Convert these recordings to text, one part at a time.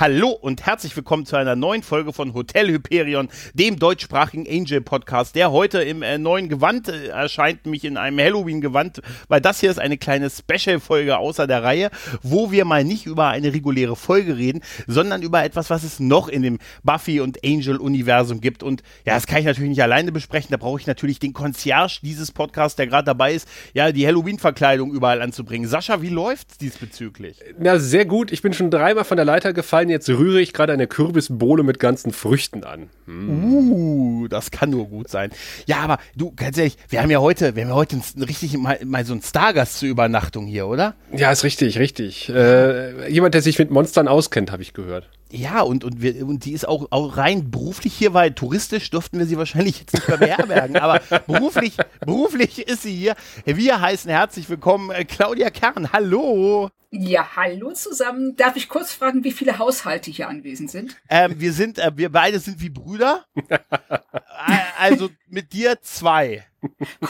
Hallo und herzlich willkommen zu einer neuen Folge von Hotel Hyperion, dem deutschsprachigen Angel Podcast, der heute im äh, neuen Gewand äh, erscheint, mich in einem Halloween-Gewand, weil das hier ist eine kleine Special-Folge außer der Reihe, wo wir mal nicht über eine reguläre Folge reden, sondern über etwas, was es noch in dem Buffy und Angel-Universum gibt. Und ja, das kann ich natürlich nicht alleine besprechen, da brauche ich natürlich den Concierge dieses Podcasts, der gerade dabei ist, ja, die Halloween-Verkleidung überall anzubringen. Sascha, wie läuft's diesbezüglich? Na, sehr gut. Ich bin schon dreimal von der Leiter gefallen jetzt rühre ich gerade eine Kürbisbohle mit ganzen Früchten an. Mm. Uh, das kann nur gut sein. Ja, aber du, ganz ehrlich, wir haben ja heute, wir haben ja heute ein, richtig mal, mal so einen Stargast zur Übernachtung hier, oder? Ja, ist richtig, richtig. Äh, jemand, der sich mit Monstern auskennt, habe ich gehört. Ja, und, und, wir, und die ist auch, auch rein beruflich hier, weil touristisch dürften wir sie wahrscheinlich jetzt nicht mehr beherbergen, aber beruflich, beruflich ist sie hier. Wir heißen herzlich willkommen äh, Claudia Kern. Hallo. Ja, hallo zusammen. Darf ich kurz fragen, wie viele Haushalte hier anwesend sind? Ähm, wir sind, äh, wir beide sind wie Brüder. also mit dir zwei.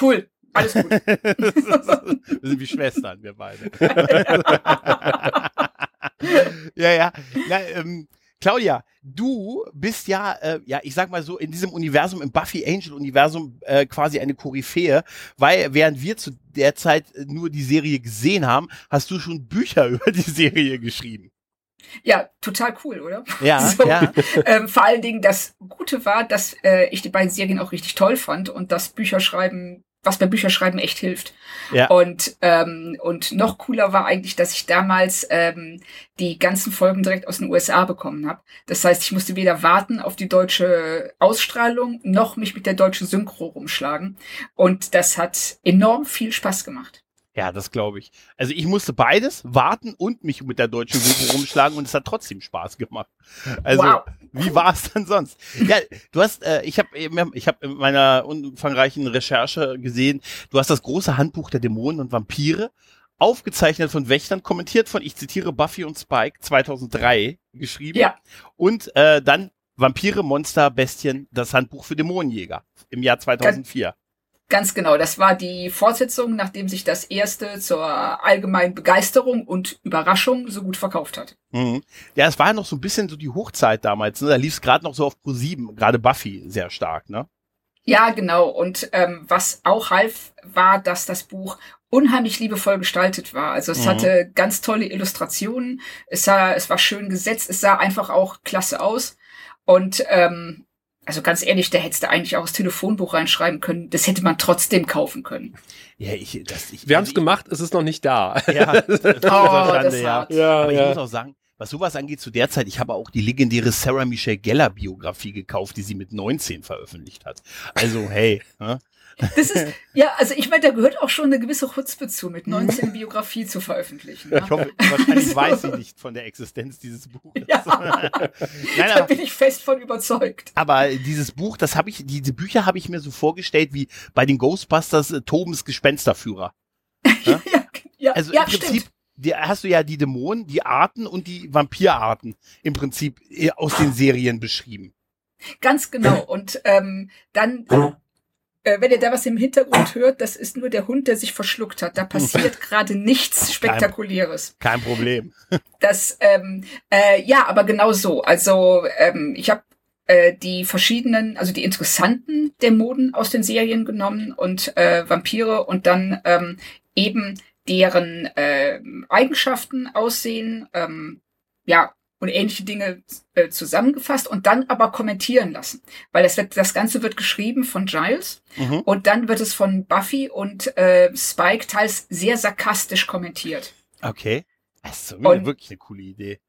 Cool. Alles gut. wir sind wie Schwestern, wir beide. ja, ja. ja ähm, Claudia, du bist ja, äh, ja, ich sag mal so, in diesem Universum, im Buffy Angel Universum äh, quasi eine Koryphäe, weil während wir zu der Zeit nur die Serie gesehen haben, hast du schon Bücher über die Serie geschrieben. Ja, total cool, oder? Ja, so, ja. Ähm, vor allen Dingen das Gute war, dass äh, ich die beiden Serien auch richtig toll fand und das Bücherschreiben was bei Bücherschreiben echt hilft. Ja. Und, ähm, und noch cooler war eigentlich, dass ich damals ähm, die ganzen Folgen direkt aus den USA bekommen habe. Das heißt, ich musste weder warten auf die deutsche Ausstrahlung, noch mich mit der deutschen Synchro rumschlagen. Und das hat enorm viel Spaß gemacht. Ja, das glaube ich. Also ich musste beides warten und mich mit der deutschen Synchro rumschlagen und es hat trotzdem Spaß gemacht. Also wow. wie war es dann sonst? Ja, du hast, äh, ich habe, ich habe in meiner umfangreichen Recherche gesehen, du hast das große Handbuch der Dämonen und Vampire aufgezeichnet von Wächtern, kommentiert von, ich zitiere Buffy und Spike 2003 geschrieben ja. und äh, dann Vampire, Monster, Bestien, das Handbuch für Dämonenjäger im Jahr 2004. Ganz genau, das war die Fortsetzung, nachdem sich das erste zur allgemeinen Begeisterung und Überraschung so gut verkauft hat. Mhm. Ja, es war ja noch so ein bisschen so die Hochzeit damals, ne? Da lief es gerade noch so auf Pro 7, gerade Buffy sehr stark, ne? Ja, genau. Und ähm, was auch half, war, dass das Buch unheimlich liebevoll gestaltet war. Also es mhm. hatte ganz tolle Illustrationen, es sah, es war schön gesetzt, es sah einfach auch klasse aus. Und ähm, also ganz ehrlich, da hättest du eigentlich auch das Telefonbuch reinschreiben können. Das hätte man trotzdem kaufen können. Ja, ich, das, ich, Wir haben es gemacht, es ist noch nicht da. Ja, das, das, oh, das ja. ja. Aber ja. ich muss auch sagen, was sowas angeht, zu der Zeit, ich habe auch die legendäre Sarah Michelle Geller Biografie gekauft, die sie mit 19 veröffentlicht hat. Also, hey, ne? Das ist, ja, also ich meine, da gehört auch schon eine gewisse Chutzpe zu, mit 19 Biografie zu veröffentlichen. Ne? Ich hoffe, wahrscheinlich so. weiß sie nicht von der Existenz dieses Buches. Ja, Nein, da bin ich fest von überzeugt. Aber dieses Buch, das habe ich, diese Bücher habe ich mir so vorgestellt wie bei den Ghostbusters äh, Tobens Gespensterführer. ja, ja, also ja, im Prinzip stimmt. Die, hast du ja die Dämonen, die Arten und die Vampirarten im Prinzip äh, aus den Serien beschrieben. Ganz genau. Und ähm, dann äh, wenn ihr da was im Hintergrund hört, das ist nur der Hund, der sich verschluckt hat. Da passiert gerade nichts Spektakuläres. Kein, kein Problem. Das, ähm, äh, ja, aber genau so. Also ähm, ich habe äh, die verschiedenen, also die interessanten Dämonen aus den Serien genommen und äh, Vampire und dann ähm, eben deren äh, Eigenschaften aussehen, ähm, ja, und ähnliche Dinge äh, zusammengefasst und dann aber kommentieren lassen. Weil das, wird, das Ganze wird geschrieben von Giles mhm. und dann wird es von Buffy und äh, Spike teils sehr sarkastisch kommentiert. Okay. Das ist wirklich eine coole Idee.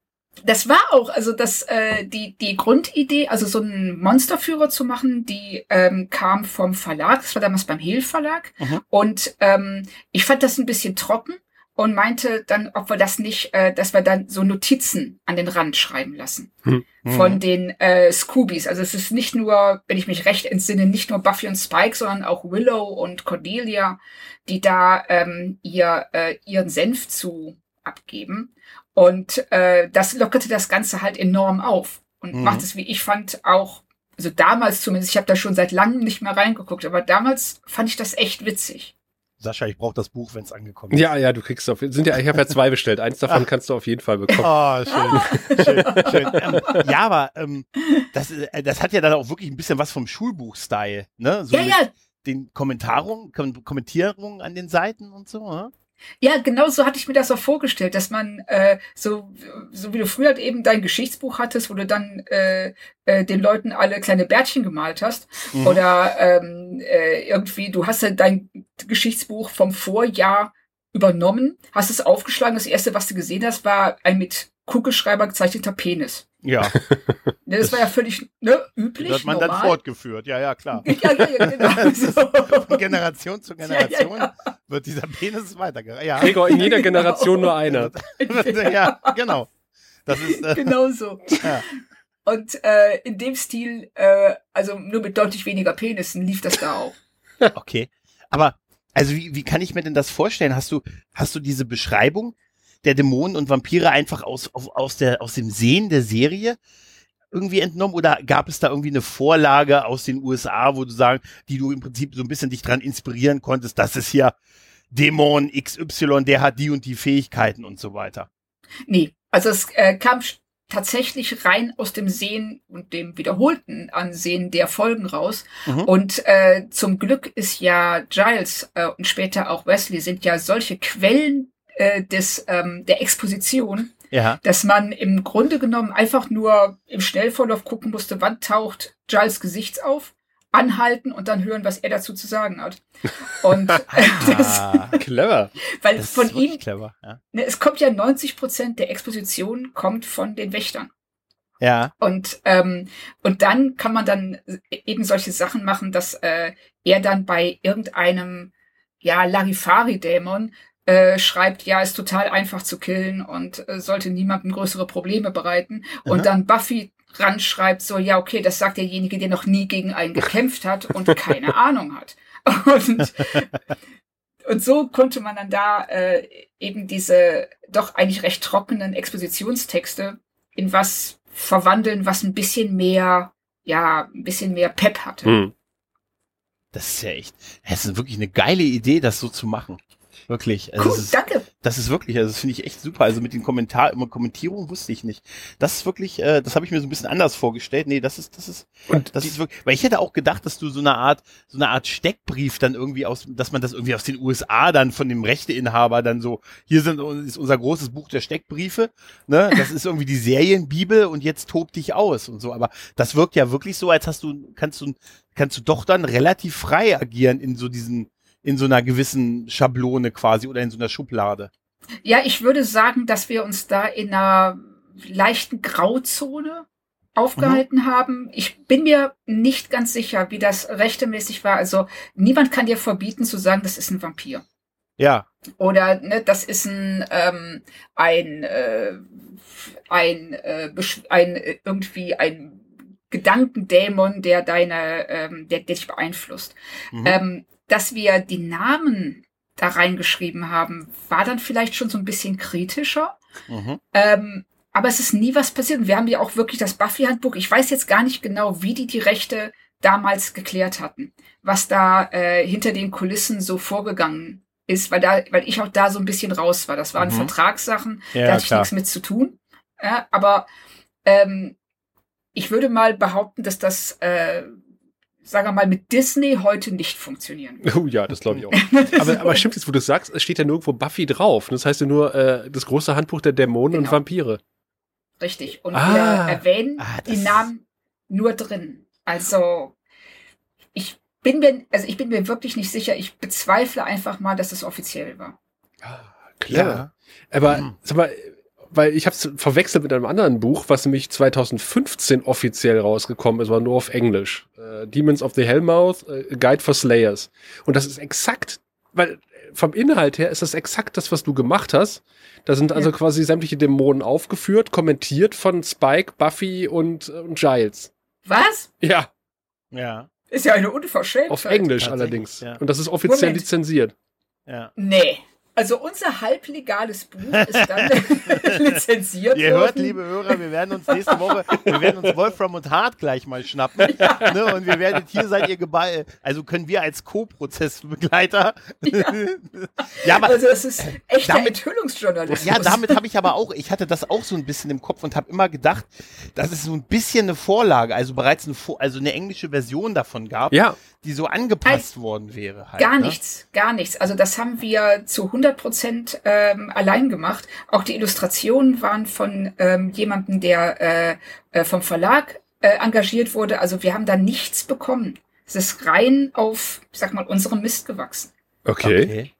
Das war auch, also das, äh, die, die Grundidee, also so einen Monsterführer zu machen, die ähm, kam vom Verlag, das war damals beim Hehl Verlag. Mhm. Und ähm, ich fand das ein bisschen trocken und meinte dann, ob wir das nicht, äh, dass wir dann so Notizen an den Rand schreiben lassen hm. von hm. den äh, Scoobies. Also es ist nicht nur, wenn ich mich recht entsinne, nicht nur Buffy und Spike, sondern auch Willow und Cordelia, die da ähm, ihr äh, ihren Senf zu abgeben. Und äh, das lockerte das Ganze halt enorm auf und mhm. macht es, wie ich fand, auch, also damals zumindest, ich habe da schon seit langem nicht mehr reingeguckt, aber damals fand ich das echt witzig. Sascha, ich brauche das Buch, wenn es angekommen ist. Ja, ja, du kriegst auf. Sind ja, ich habe ja zwei bestellt. Eins davon kannst du auf jeden Fall bekommen. Oh, schön, schön, schön. Ähm, ja, aber ähm, das, äh, das hat ja dann auch wirklich ein bisschen was vom Schulbuch-Style, ne? So ja, mit ja, den Kommentarungen, Kom Kommentierungen an den Seiten und so, ne? Ja, genau so hatte ich mir das auch vorgestellt, dass man äh, so so wie du früher halt eben dein Geschichtsbuch hattest, wo du dann äh, äh, den Leuten alle kleine Bärtchen gemalt hast Mhm. oder ähm, äh, irgendwie du hast ja dein Geschichtsbuch vom Vorjahr übernommen, hast es aufgeschlagen, das erste, was du gesehen hast, war ein mit Kugelschreiber gezeichneter Penis. Ja, Ne, Das war ja völlig ne, üblich, das hat man normal. dann fortgeführt. Ja, ja, klar. ja, ja, ja, genau. So. Von Generation zu Ja, Generation ja, wird dieser Penis weitergereicht. Ja. Gregor, in jeder Generation nur einer. ja, genau. Das ist, äh, genau so. Ja. Und äh, in dem Stil, äh, also nur mit deutlich weniger Penissen, lief das da auch. okay. Aber, also wie, wie kann ich mir denn das vorstellen? Hast du, hast du diese Beschreibung der Dämonen und Vampire einfach aus, auf, aus, der, aus dem Sehen der Serie irgendwie entnommen oder gab es da irgendwie eine Vorlage aus den USA, wo du sagen, die du im Prinzip so ein bisschen dich dran inspirieren konntest, das ist hier Dämon XY, der hat die und die Fähigkeiten und so weiter. Nee, also es äh, kam tatsächlich rein aus dem Sehen und dem wiederholten Ansehen der Folgen raus. Mhm. Und äh, zum Glück ist ja Giles äh, und später auch Wesley sind ja solche Quellen äh, des ähm, der Exposition, Ja. dass man im Grunde genommen einfach nur im Schnellvorlauf gucken musste, wann taucht Giles Gesicht auf, anhalten und dann hören, was er dazu zu sagen hat. Und äh, das, Ah, Clever. weil das von ihm, clever. Ja. ne, es kommt ja 90 Prozent der Exposition kommt von den Wächtern. ja. Und, ähm, und dann kann man dann eben solche Sachen machen, dass äh, er dann bei irgendeinem ja, Larifari-Dämon äh, schreibt, ja, ist total einfach zu killen und äh, sollte niemandem größere Probleme bereiten. Aha. Und dann Buffy ranschreibt so, ja, okay, das sagt derjenige, der noch nie gegen einen gekämpft hat und keine Ahnung hat. Und, und so konnte man dann da äh, eben diese doch eigentlich recht trockenen Expositionstexte in was verwandeln, was ein bisschen mehr, ja, ein bisschen mehr Pep hatte. Hm. Das ist ja echt, das ist wirklich eine geile Idee, das so zu machen. Wirklich. Also Cool, das, ist, danke. das ist wirklich, also das finde ich echt super. Also mit den Kommentar, immer Kommentierungen wusste ich nicht. Das ist wirklich, äh, das habe ich mir so ein bisschen anders vorgestellt. Nee, das ist, das ist, Und das ist wirklich, weil ich hätte auch gedacht, dass du so eine Art, so eine Art Steckbrief dann irgendwie aus, dass man das irgendwie aus den USA dann von dem Rechteinhaber dann so, hier sind ist unser großes Buch der Steckbriefe, ne, das ist irgendwie die Serienbibel und jetzt tob dich aus und so. Aber das wirkt ja wirklich so, als hast du, kannst du, kannst du doch dann relativ frei agieren in so diesen, in so einer gewissen Schablone quasi oder in so einer Schublade. Ja, ich würde sagen, dass wir uns da in einer leichten Grauzone aufgehalten haben. Ich bin mir nicht ganz sicher, wie das rechtemäßig war. Also niemand kann dir verbieten zu sagen, das ist ein Vampir. Ja, Oder ne, das ist ein ähm, ein äh, ein, äh, ein äh, irgendwie ein Gedankendämon, der deine ähm, der, der dich beeinflusst. mhm. Ähm, dass wir die Namen da reingeschrieben haben, war dann vielleicht schon so ein bisschen kritischer. mhm. Ähm, aber es ist nie was passiert. Und wir haben ja auch wirklich das Buffy-Handbuch. Ich weiß jetzt gar nicht genau, wie die die Rechte damals geklärt hatten, was da äh, hinter den Kulissen so vorgegangen ist, weil da, weil ich auch da so ein bisschen raus war. Das waren Mhm. Vertragssachen, da ja hatte ich nichts mit zu tun. Ja, aber ähm, ich würde mal behaupten, dass das, äh, sagen wir mal, mit Disney heute nicht funktionieren würde. Oh ja, das glaube ich auch. Aber, aber stimmt jetzt, wo du sagst, es steht ja nirgendwo Buffy drauf. Das heißt ja nur äh, das große Handbuch der Dämonen und Genau. Vampire. Richtig. Und Ah. wir erwähnen Ah, die Namen nur drin. Also ich bin mir, also ich bin mir wirklich nicht sicher. Ich bezweifle einfach mal, dass es offiziell war. Clever. Aber, Hm. sag mal, weil ich habe es verwechselt mit einem anderen Buch, was nämlich 2015 offiziell rausgekommen ist, aber nur auf Englisch. Äh, Demons of the Hellmouth, äh, A Guide for Slayers. Und das ist exakt, weil vom Inhalt her ist das exakt das, was du gemacht hast. Da sind also Ja. quasi sämtliche Dämonen aufgeführt, kommentiert von Spike, Buffy und, äh, und Giles. Was? Ja, Ja, Ist ja eine Unverschämtheit. auf Englisch allerdings. ja. Und das ist offiziell Moment. lizenziert. ja. Nee. Also unser halblegales Buch ist dann lizenziert Ihr worden. hört, liebe Hörer, wir werden uns nächste Woche, wir werden uns Wolfram und Hart gleich mal schnappen. Ne, und wir werden, hier seid ihr geballt. Also können wir als Co-Prozessbegleiter. Ja. ja, aber also das ist echter damit- Enthüllungsjournalismus. Ja, damit habe ich aber auch, ich hatte das auch so ein bisschen im Kopf und habe immer gedacht, dass es so ein bisschen eine Vorlage, also bereits eine, Vor- also eine englische Version davon gab, Ja. Die so angepasst worden wäre. Halt, Gar ne? nichts, gar nichts. Also das haben wir zu 100 Prozent ähm, allein gemacht. Auch die Illustrationen waren von ähm, jemandem, der äh, äh, vom Verlag äh, engagiert wurde. Also wir haben da nichts bekommen. Es ist rein auf, ich sag mal, unserem Mist gewachsen. Okay.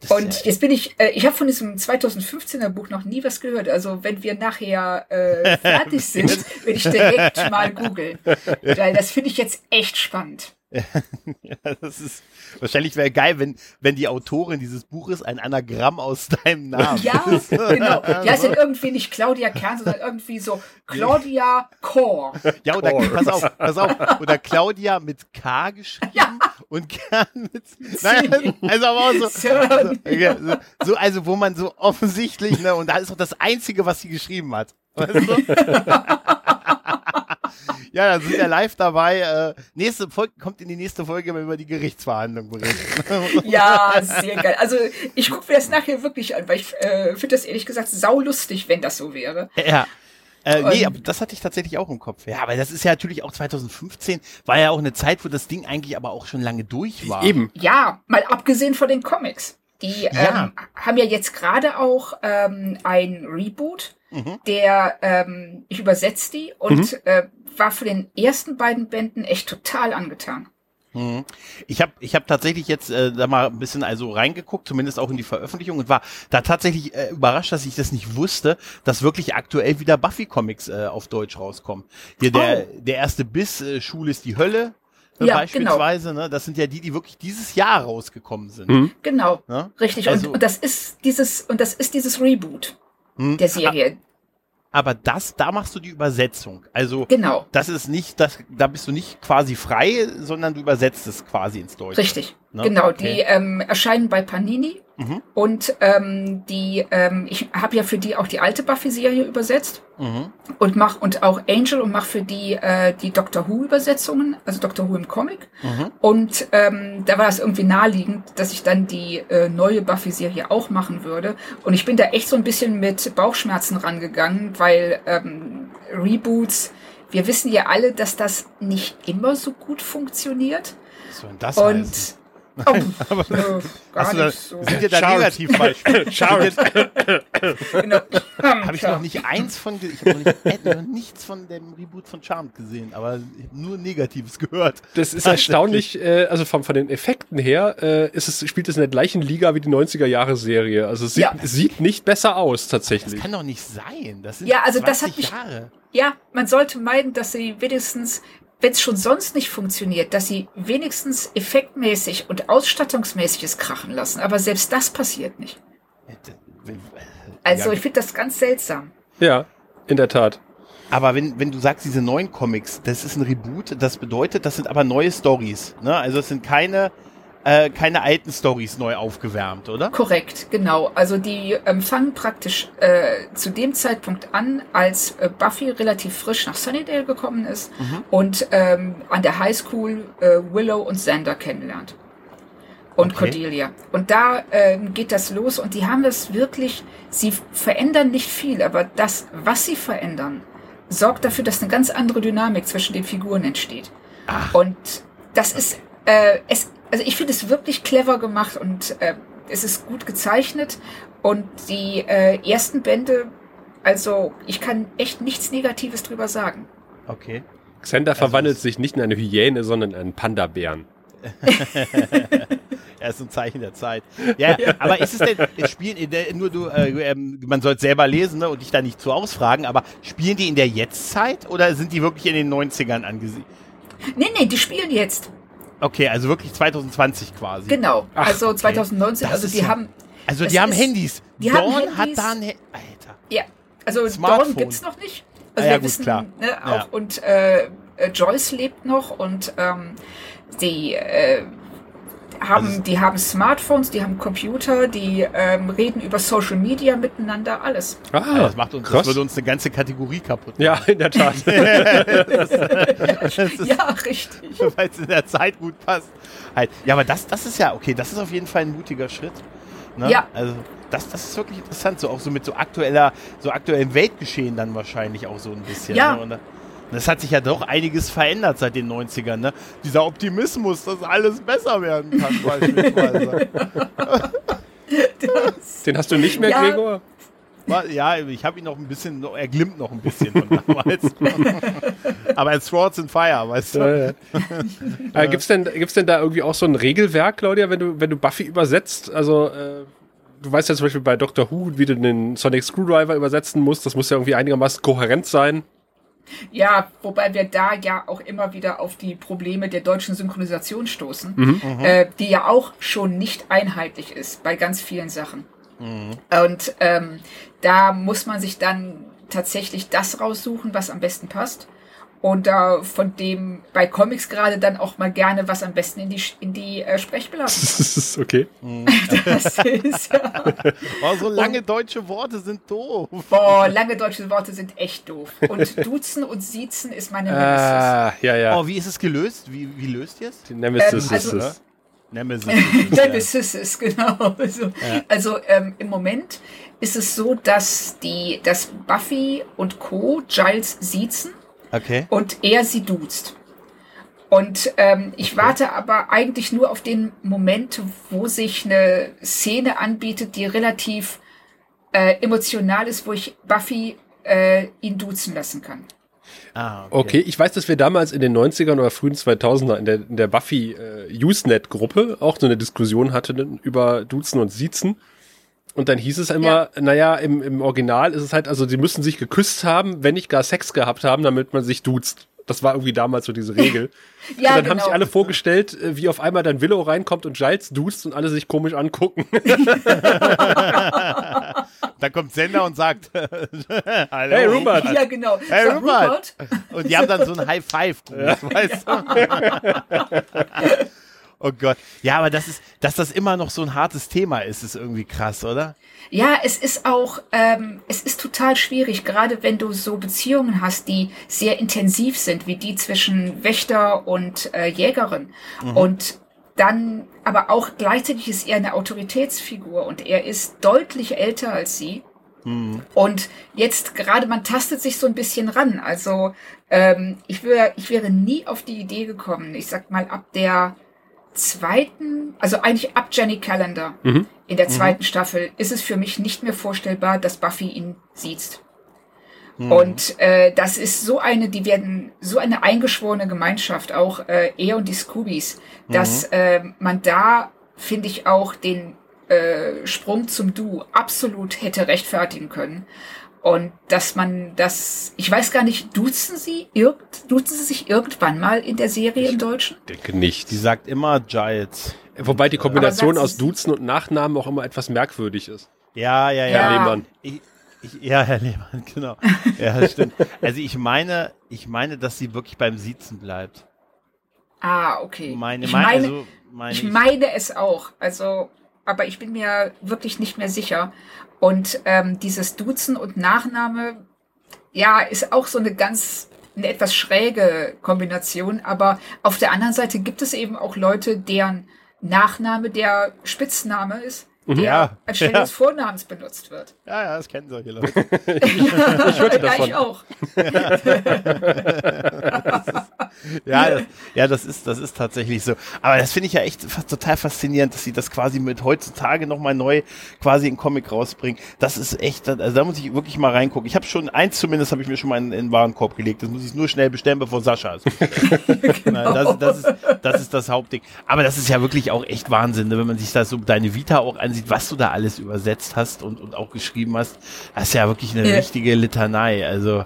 Ist Und jetzt bin ich, äh, ich habe von diesem 2015er Buch noch nie was gehört. Also wenn wir nachher äh, fertig sind, werde ich direkt mal googeln. Weil das finde ich jetzt echt spannend. Ja, das ist wahrscheinlich wäre geil, wenn wenn die Autorin dieses Buches ein Anagramm aus deinem Namen. Ja, genau. Die heißt dann irgendwie nicht Claudia Kern, sondern irgendwie so Claudia Kor. Ja, oder Oh. pass auf, pass auf, oder Claudia mit K geschrieben Ja. und Kern mit Nein, also aber auch so, so, ja, so, so also wo man so offensichtlich, ne, und da ist auch das einzige, was sie geschrieben hat. Weißt du? ja, da sind wir live dabei. Äh, nächste Folge kommt in die nächste Folge, wenn wir über die Gerichtsverhandlung berichten. Ja, sehr geil. Also ich gucke mir das nachher wirklich an, weil ich äh, finde das ehrlich gesagt saulustig, wenn das so wäre. Ja. Äh, nee, aber das hatte ich tatsächlich auch im Kopf. Ja, aber das ist ja natürlich auch 2015, war ja auch eine Zeit, wo das Ding eigentlich aber auch schon lange durch war. Eben. Ja, mal abgesehen von den Comics. Die Ja. ähm, haben ja jetzt gerade auch ähm, ein Reboot, Mhm. der, ähm, ich übersetze die und äh, war für den ersten beiden Bänden echt total angetan. Mhm. Ich habe ich hab tatsächlich jetzt äh, da mal ein bisschen also reingeguckt, zumindest auch in die Veröffentlichung und war da tatsächlich äh, überrascht, dass ich das nicht wusste, dass wirklich aktuell wieder Buffy-Comics äh, auf Deutsch rauskommen. Hier der, der erste Biss, äh, Schule ist die Hölle äh, Ja, beispielsweise, ne? das sind ja die, die wirklich dieses Jahr rausgekommen sind. Mhm. Genau, Ne? richtig. Also- und, und das ist dieses und das ist dieses Reboot Mhm. der Serie. Aber das, da machst du die Übersetzung. Also Genau, das ist nicht, das, da bist du nicht quasi frei, sondern du übersetzt es quasi ins Deutsche. richtig. Ne? Genau, Okay. die ähm, erscheinen bei Panini Mhm. und ähm, die ähm, ich habe ja für die auch die alte Buffy-Serie übersetzt. Mhm. und mach und auch Angel und mach für die äh, die Doctor Who Übersetzungen, also Doctor Who im Comic. Mhm. Und ähm, da war es irgendwie naheliegend, dass ich dann die äh, neue Buffy-Serie auch machen würde. Und ich bin da echt so ein bisschen mit Bauchschmerzen rangegangen, weil ähm, Reboots, wir wissen ja alle, dass das nicht immer so gut funktioniert. Soll denn das heißen? Und oh, äh, gar Hast du da, so. sind dir da. Negativbeispiele? Genau. Habe ich noch nicht eins von, ich habe noch, nicht- äh, noch nichts von dem Reboot von Charmed gesehen, aber nur Negatives gehört. Das ist erstaunlich, äh, also von, von den Effekten her, äh, ist es, spielt es in der gleichen Liga wie die 90er-Jahre-Serie. Also es sieht, Ja. sieht nicht besser aus, Das tatsächlich. kann doch nicht sein. Das sind Ja, also das 20 hat mich- Jahre. Ja, man sollte meiden, dass sie wenigstens, wenn es schon sonst nicht funktioniert, dass sie wenigstens effektmäßig und ausstattungsmäßig es krachen lassen. Aber selbst das passiert nicht. Also Ja. ich finde das ganz seltsam. Ja, in der Tat. Aber wenn, wenn du sagst, diese neuen Comics, das ist ein Reboot, das bedeutet, das sind aber neue Stories. Ne? Also es sind keine, äh, keine alten Stories neu aufgewärmt, oder? Korrekt, genau. Also die ähm, fangen praktisch äh, zu dem Zeitpunkt an, als äh, Buffy relativ frisch nach Sunnydale gekommen ist und ähm, an der Highschool äh, Willow und Xander kennenlernt. Und Okay. Cordelia. Und da ähm, geht das los und die haben das wirklich, sie verändern nicht viel, aber das, was sie verändern, sorgt dafür, dass eine ganz andere Dynamik zwischen den Figuren entsteht. Und das ist, äh, es, also ich finde es wirklich clever gemacht und äh, es ist gut gezeichnet und die äh, ersten Bände, also ich kann echt nichts Negatives drüber sagen. Okay. Xander verwandelt es- sich nicht in eine Hyäne, sondern in einen Panda-Bären. Ja, ist ein Zeichen der Zeit. Ja, aber ist es denn, es spielen, in der, nur du, äh, ähm, man soll es selber lesen ne, und dich da nicht zu ausfragen, aber spielen die in der Jetztzeit oder sind die wirklich in den 90ern angesiedelt? Nee, nee, die spielen jetzt. Okay, also wirklich 2020 quasi. Genau. Ach, also okay. 2019, Das also die ja- haben, Also die haben ist- Handys. die Dawn haben hat Handys. da ein Handy. Alter. ja, also Smartphone. Dawn gibt's noch nicht. Also Ah, ja, wir gut, wissen, klar. Ne, auch, Ja. und äh, äh, Joyce lebt noch und ähm, die, äh, haben, also, die haben Smartphones, die haben Computer, die ähm, reden über Social Media miteinander, alles. Ah, das macht uns, krass. das würde uns eine ganze Kategorie kaputt machen. Ja, in der Tat. das, das ist, ja, richtig. Weil es in der Zeit gut passt. Halt. Ja, aber das, das ist ja, okay, das ist auf jeden Fall ein mutiger Schritt. Ne? Ja. Also, das, das ist wirklich interessant, so auch so mit so aktueller, so aktuellem Weltgeschehen dann wahrscheinlich auch so ein bisschen. Ja. Ne? Es hat sich ja doch einiges verändert seit den 90ern, ne? Dieser Optimismus, dass alles besser werden kann, beispielsweise. Den hast du nicht mehr, ja. Gregor? Ja, ich habe ihn noch ein bisschen, er glimmt noch ein bisschen von damals. Aber es Swords and Fire, weißt du? Ja, ja. äh, gibt's denn, gibt's denn da irgendwie auch so ein Regelwerk, Claudia, wenn du, wenn du Buffy übersetzt? Also, äh, du weißt ja zum Beispiel bei Doctor Who, wie du den Sonic Screwdriver übersetzen musst. Das muss ja irgendwie einigermaßen kohärent sein. Ja, wobei wir da ja auch immer wieder auf die Probleme der deutschen Synchronisation stoßen, mhm. mhm. äh, die ja auch schon nicht einheitlich ist bei ganz vielen Sachen. Mhm. Und ähm, da muss man sich dann tatsächlich das raussuchen, was am besten passt und äh, von dem bei Comics gerade dann auch mal gerne was am besten in die in die äh, Sprechblasen. Das ist okay. das ist ja. Oh, so lange und, deutsche Worte sind doof. Boah, lange deutsche Worte sind echt doof. Und Duzen und Siezen ist meine Nemesis. Ah, ja, ja. Oh, wie ist es gelöst? Wie, wie löst ihr es? Die Nemesis ähm, also, ist Nemesis. Nemesis ist, genau. Also, ja. also ähm, im Moment ist es so, dass die, dass Buffy und Co. Giles siezen Okay. Und er sie duzt. Und ähm, ich okay. warte aber eigentlich nur auf den Moment, wo sich eine Szene anbietet, die relativ äh, emotional ist, wo ich Buffy äh, ihn duzen lassen kann. Ah, okay. okay. ich weiß, dass wir damals in den 90ern oder frühen 2000er in der, in der Buffy äh, Usenet-Gruppe auch so eine Diskussion hatten über Duzen und Siezen. Und dann hieß es immer, ja. naja, im, im Original ist es halt, also sie müssen sich geküsst haben, wenn nicht gar Sex gehabt haben, damit man sich duzt. Das war irgendwie damals so diese Regel. ja, und dann genau. haben sich alle vorgestellt, äh, wie auf einmal dann Willow reinkommt und Giles duzt und alle sich komisch angucken. dann kommt Sender und sagt, Hallo. Hey Rupert. Ja, genau. Hey Rupert. Und die haben dann so ein High Five, ja. weißt du? Oh Gott. Ja, aber das ist, dass das immer noch so ein hartes Thema ist, ist irgendwie krass, oder? Ja, es ist auch, ähm, es ist total schwierig, gerade wenn du so Beziehungen hast, die sehr intensiv sind, wie die zwischen Wächter und äh, Jägerin. Mhm. Und dann, aber auch gleichzeitig ist er eine Autoritätsfigur und er ist deutlich älter als sie. Mhm. Und jetzt gerade, man tastet sich so ein bisschen ran. Also ähm, ich, wär, ich wäre nie auf die Idee gekommen, ich sag mal, ab der zweiten, also eigentlich ab Jenny Calendar mhm. in der mhm. zweiten mhm. Staffel, ist es für mich nicht mehr vorstellbar, dass Buffy ihn sieht. Mhm. Und äh, das ist so eine, die werden so eine eingeschworene Gemeinschaft, auch äh, er und die Scoobies, dass mhm. äh, man da, finde ich, auch den äh, Sprung zum Du absolut hätte rechtfertigen können. Und dass man das, ich weiß gar nicht, duzen sie, irgend, duzen sie sich irgendwann mal in der Serie ich im Deutschen? denke nicht. Die sagt immer Giles. Wobei die Kombination aus Duzen und Nachnamen auch immer etwas merkwürdig ist. Ja, ja, ja. Herr Lehmann. Ich, ich, ja, Herr Lehmann, genau. Ja, stimmt. Also ich meine, ich meine, dass sie wirklich beim Siezen bleibt. Ah, okay. Meine, ich meine, also, meine ich, ich meine es auch. Also, aber ich bin mir wirklich nicht mehr sicher. Und ähm, dieses Duzen und Nachname, ja, ist auch so eine ganz eine etwas schräge Kombination, aber auf der anderen Seite gibt es eben auch Leute, deren Nachname der Spitzname ist der ja. anstelle ja. des Vornamens benutzt wird. Ja, ja, das kennen solche Leute. ich, ich hörte davon. Ja, ich auch. ja, das, ja das, ist, das ist tatsächlich so. Aber das finde ich ja echt fast total faszinierend, dass sie das quasi mit heutzutage nochmal neu quasi in Comic rausbringen. Das ist echt, also da muss ich wirklich mal reingucken. Ich habe schon, eins zumindest habe ich mir schon mal in, in den Warenkorb gelegt. Das muss ich nur schnell bestellen, bevor Sascha es genau. das, das, ist, das ist das Hauptding. Aber das ist ja wirklich auch echt Wahnsinn, ne, wenn man sich da so deine Vita auch an ansieht, was du da alles übersetzt hast und, und auch geschrieben hast, das ist ja wirklich eine ja. richtige Litanei. Also.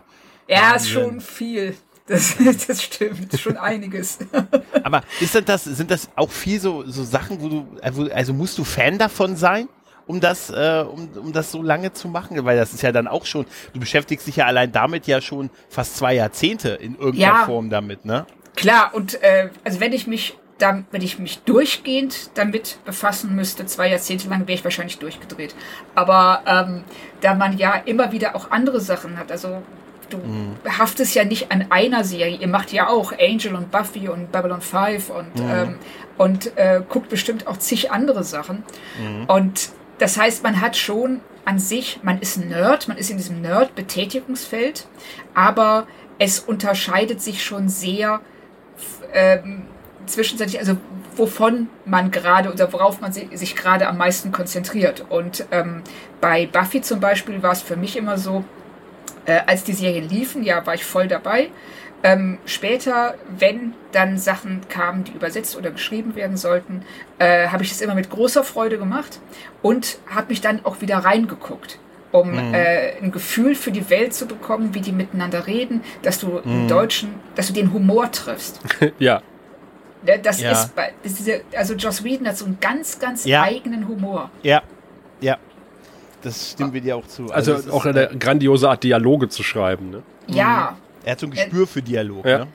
Ja, ist schon viel. Das, das stimmt, schon einiges. Aber ist das, sind das auch viel so, so Sachen, wo du, also musst du Fan davon sein? um das, äh, um, um das so lange zu machen, weil das ist ja dann auch schon, du beschäftigst dich ja allein damit ja schon fast zwei Jahrzehnte in irgendeiner ja, Form damit, ne? Klar, und äh, also wenn ich mich dann, wenn ich mich durchgehend damit befassen müsste, zwei Jahrzehnte lang, wäre ich wahrscheinlich durchgedreht. Aber ähm, da man ja immer wieder auch andere Sachen hat, also du mhm. haftest ja nicht an einer Serie. Ihr macht ja auch Angel und Buffy und Babylon 5 und, mhm. ähm, und äh, guckt bestimmt auch zig andere Sachen. Mhm. Und das heißt, man hat schon an sich, man ist ein Nerd, man ist in diesem Nerd-Betätigungsfeld, aber es unterscheidet sich schon sehr ähm, zwischenzeitlich, also wovon man gerade oder worauf man sich gerade am meisten konzentriert. Und ähm, bei Buffy zum Beispiel war es für mich immer so, äh, als die Serien liefen, ja, war ich voll dabei. Ähm, später, wenn dann Sachen kamen, die übersetzt oder geschrieben werden sollten, äh, habe ich das immer mit großer Freude gemacht und habe mich dann auch wieder reingeguckt um mhm. äh, ein Gefühl für die Welt zu bekommen, wie die miteinander reden, dass du mhm. Deutschen, dass du den Humor triffst. ja. Das ja. ist, das ist also Joss Whedon hat so einen ganz, ganz ja. eigenen Humor. Ja, ja. Das stimmt mir dir auch zu. Also, also auch eine grandiose Art, Dialoge zu schreiben. Ne? Ja. Mhm. Er hat so ein Gespür äh, für Dialog. Ja. Ne?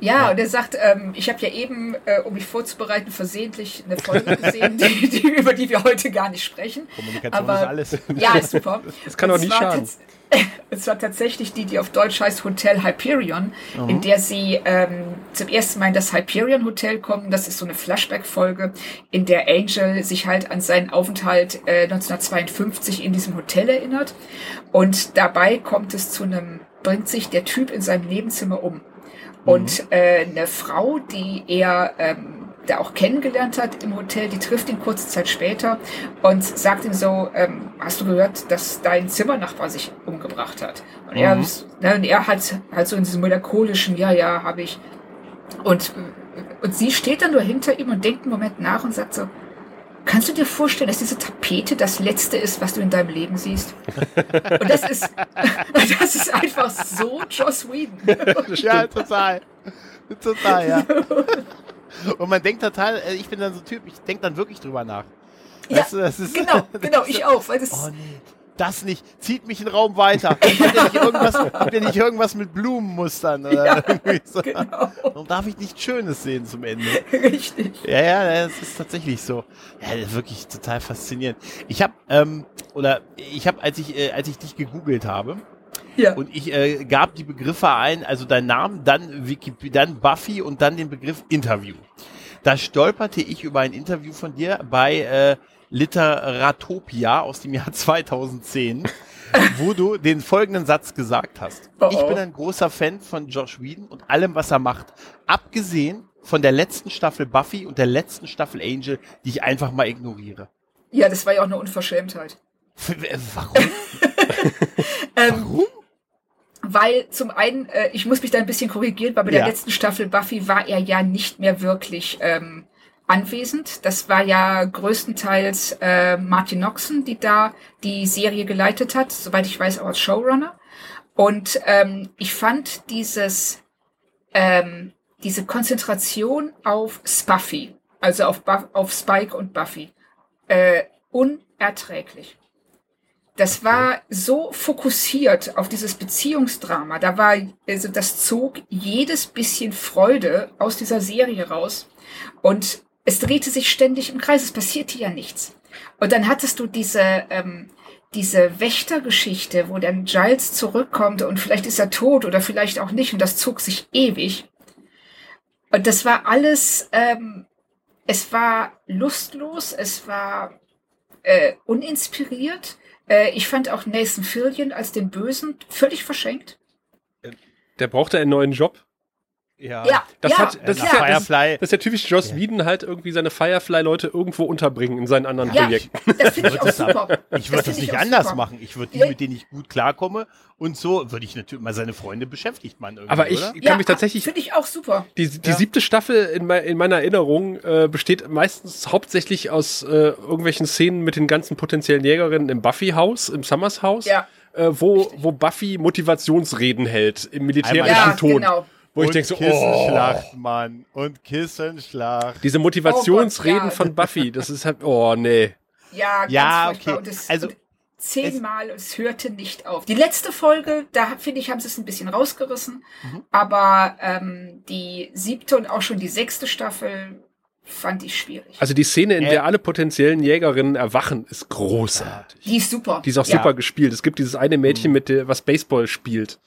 Ja, ja, und er sagt, ähm, ich habe ja eben, äh, um mich vorzubereiten, versehentlich eine Folge gesehen, die, die, über die wir heute gar nicht sprechen. Kommunikation Aber, ist alles. Ja, ist super. Das kann doch nicht schaden. Es war tatsächlich die, die auf Deutsch heißt Hotel Hyperion, mhm. in der sie ähm, zum ersten Mal in das Hyperion Hotel kommen. Das ist so eine Flashback-Folge, in der Angel sich halt an seinen Aufenthalt äh, 1952 in diesem Hotel erinnert. Und dabei kommt es zu einem, bringt sich der Typ in seinem Nebenzimmer um. Und mhm. äh, eine Frau, die er ähm, da auch kennengelernt hat im Hotel, die trifft ihn kurze Zeit später und sagt ihm so, ähm, hast du gehört, dass dein Zimmernachbar sich umgebracht hat? Und, mhm. er, ne, und er hat halt so in diesem melancholischen, ja, ja, habe ich. Und, und sie steht dann nur hinter ihm und denkt einen Moment nach und sagt so, Kannst du dir vorstellen, dass diese Tapete das Letzte ist, was du in deinem Leben siehst? Und das ist, das ist einfach so Joss Whedon. ja, total. Total, ja. Und man denkt total, äh, ich bin dann so Typ, ich denke dann wirklich drüber nach. Ja, weißt du, das ist, genau, genau, ich auch. Weil das oh nee, das nicht, zieht mich einen Raum weiter. Habt ihr nicht irgendwas, habt ihr nicht irgendwas mit Blumenmustern oder ja, irgendwie so? Genau. Warum darf ich nichts Schönes sehen zum Ende? Richtig. Ja, ja, das ist tatsächlich so. Ja, wirklich total faszinierend. Ich habe, ähm, oder ich habe, als ich, äh, als ich dich gegoogelt habe, ja. Und ich äh, gab die Begriffe ein, also dein Name, dann Wikipedia, dann Buffy und dann den Begriff Interview. Da stolperte ich über ein Interview von dir bei äh, Literatopia aus dem Jahr 2010, wo du den folgenden Satz gesagt hast. Oh oh. Ich bin ein großer Fan von Josh Whedon und allem, was er macht. Abgesehen von der letzten Staffel Buffy und der letzten Staffel Angel, die ich einfach mal ignoriere. Ja, das war ja auch eine Unverschämtheit. Warum? ähm, Warum? Weil zum einen, äh, ich muss mich da ein bisschen korrigieren, weil bei ja. der letzten Staffel Buffy war er ja nicht mehr wirklich ähm, anwesend. Das war ja größtenteils äh, Martin Noxon, die da die Serie geleitet hat, soweit ich weiß auch als Showrunner. Und ähm, ich fand dieses ähm, diese Konzentration auf Spuffy, also auf, Buff auf Spike und Buffy, äh, unerträglich. Das war so fokussiert auf dieses Beziehungsdrama. Da war, also das zog jedes bisschen Freude aus dieser Serie raus. Und es drehte sich ständig im Kreis. Es passierte ja nichts. Und dann hattest du diese, ähm, diese Wächtergeschichte, wo dann Giles zurückkommt und vielleicht ist er tot oder vielleicht auch nicht. Und das zog sich ewig. Und das war alles, ähm, es war lustlos, es war äh, uninspiriert äh, ich fand auch Nathan Fillion als den Bösen völlig verschenkt. Der brauchte einen neuen Job. Ja, ja das, ja, hat, das, ja, ist ja, das, das ist ja typisch Joss ja. Whedon halt irgendwie seine Firefly-Leute irgendwo unterbringen in seinen anderen ja, Projekten. Das finde ich auch super. Ich würde das, das nicht anders super. machen. Ich würde die, mit denen ich gut klarkomme und so würde ich natürlich mal seine Freunde beschäftigt man irgendwie, Aber ich oder? kann mich tatsächlich. Finde ich auch super. Die, die siebte Staffel in, me in meiner Erinnerung äh, besteht meistens hauptsächlich aus äh, irgendwelchen Szenen mit den ganzen potenziellen Jägerinnen im Buffy-Haus, im Summers-Haus. Ja. Äh, wo, wo Buffy Motivationsreden hält im militärischen ja, Ton. Genau. Wo und ich denke so, Kissenschlacht, oh. Mann. Und Kissenschlacht. Diese Motivationsreden oh Gott, ja. von Buffy, das ist halt, oh nee. Ja, ganz ja, okay. Und es, also, zehnmal, es, es hörte nicht auf. Die letzte Folge, da finde ich, haben sie es ein bisschen rausgerissen. Mhm. Aber ähm, die siebte und auch schon die sechste Staffel fand ich schwierig. Also die Szene, in Äh. der alle potenziellen Jägerinnen erwachen, ist großartig. die ist super. Die ist auch Ja. super gespielt. Es gibt dieses eine Mädchen, mit der, was Baseball spielt,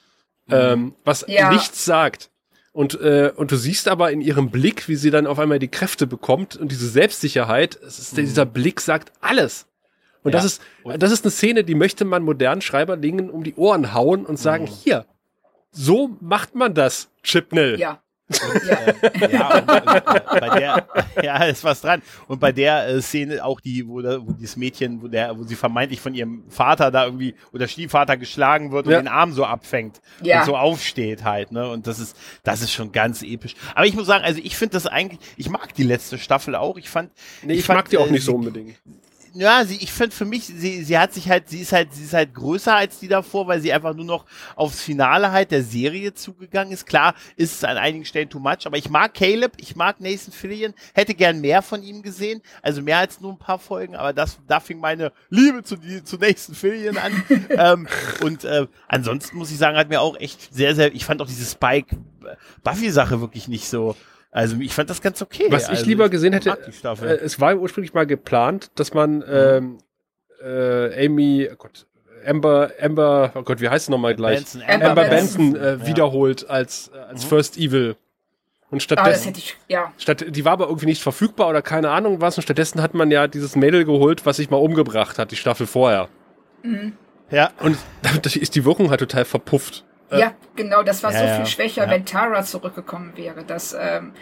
ähm, was Ja. nichts sagt. Und, äh, und du siehst aber in ihrem Blick, wie sie dann auf einmal die Kräfte bekommt und diese Selbstsicherheit, es ist, dieser Blick sagt alles. Und Ja. das ist, das ist eine Szene, die möchte man modernen Schreiberlingen um die Ohren hauen und sagen, hier, so macht man das, Chipnell. ja. Ja. Ja, und, und, äh, bei der, ja, ist was dran. Und bei der äh, Szene auch die, wo, da, wo dieses Mädchen, wo der, wo sie vermeintlich von ihrem Vater da irgendwie oder Stiefvater geschlagen wird und Ja. den Arm so abfängt Ja. und so aufsteht halt, ne? Und das ist, das ist schon ganz episch. Aber ich muss sagen, also ich finde das eigentlich, ich mag die letzte Staffel auch. Ich fand, Nee, ich, fand, mag die auch äh, nicht so unbedingt. Ja, sie, ich finde für mich, sie, sie hat sich halt, sie ist halt, sie ist halt größer als die davor, weil sie einfach nur noch aufs Finale halt der Serie zugegangen ist. Klar, ist es an einigen Stellen too much, aber ich mag Caleb, ich mag Nathan Fillion, hätte gern mehr von ihm gesehen, also mehr als nur ein paar Folgen, aber das, da fing meine Liebe zu, die- zu Nathan Fillion an. ähm, und äh, ansonsten muss ich sagen, hat mir auch echt sehr, sehr, ich fand auch diese Spike-Buffy-Sache wirklich nicht so. Also ich fand das ganz okay. Was ich also, lieber gesehen hätte. Äh, es war ursprünglich mal geplant, dass man ähm, äh, Amy, oh Gott, Amber, Amber, oh Gott, wie heißt sie nochmal gleich? Benson, Amber Amber Benson. Benson äh, Ja. wiederholt als, äh, als First Evil. Und Ah, das stattdessen, hätte ich, ja. statt, die war aber irgendwie nicht verfügbar oder keine Ahnung was. Und stattdessen hat man ja dieses Mädel geholt, was sich mal umgebracht hat, die Staffel vorher. Ja, Und dadurch ist die Wirkung halt total verpufft. Äh, Ja, genau, das war ja, so viel schwächer, ja. wenn Tara zurückgekommen wäre. Das, ähm,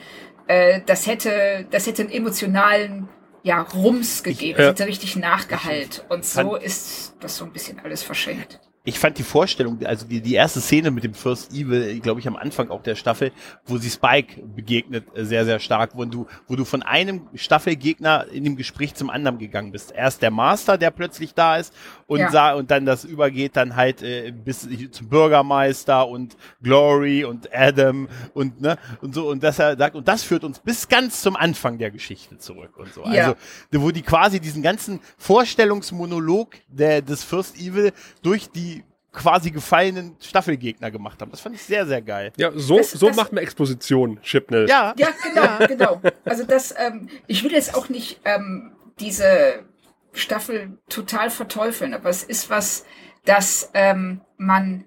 äh, das hätte, das hätte einen emotionalen ja, Rums gegeben. Ja. Das hätte richtig nachgeheilt. Und so ist das so ein bisschen alles verschenkt. Ich fand die Vorstellung, also die, die erste Szene mit dem First Evil, glaube ich, am Anfang auch der Staffel, wo sie Spike begegnet, äh, sehr, sehr stark, wo du, wo du von einem Staffelgegner in dem Gespräch zum anderen gegangen bist. Erst der Master, der plötzlich da ist und, Ja. sah, und dann das übergeht dann halt äh, bis zum Bürgermeister und Glory und Adam und ne und so und das er sagt und das führt uns bis ganz zum Anfang der Geschichte zurück und so. Ja. Also wo die quasi diesen ganzen Vorstellungsmonolog der, des First Evil durch die quasi gefallenen Staffelgegner gemacht haben. Das fand ich sehr, sehr geil. Ja, so, Das- so das- macht man Exposition, Chipnell. Ja, Ja, genau, genau. Also das, ähm, ich will jetzt auch nicht ähm, diese Staffel total verteufeln, aber es ist was, dass ähm, man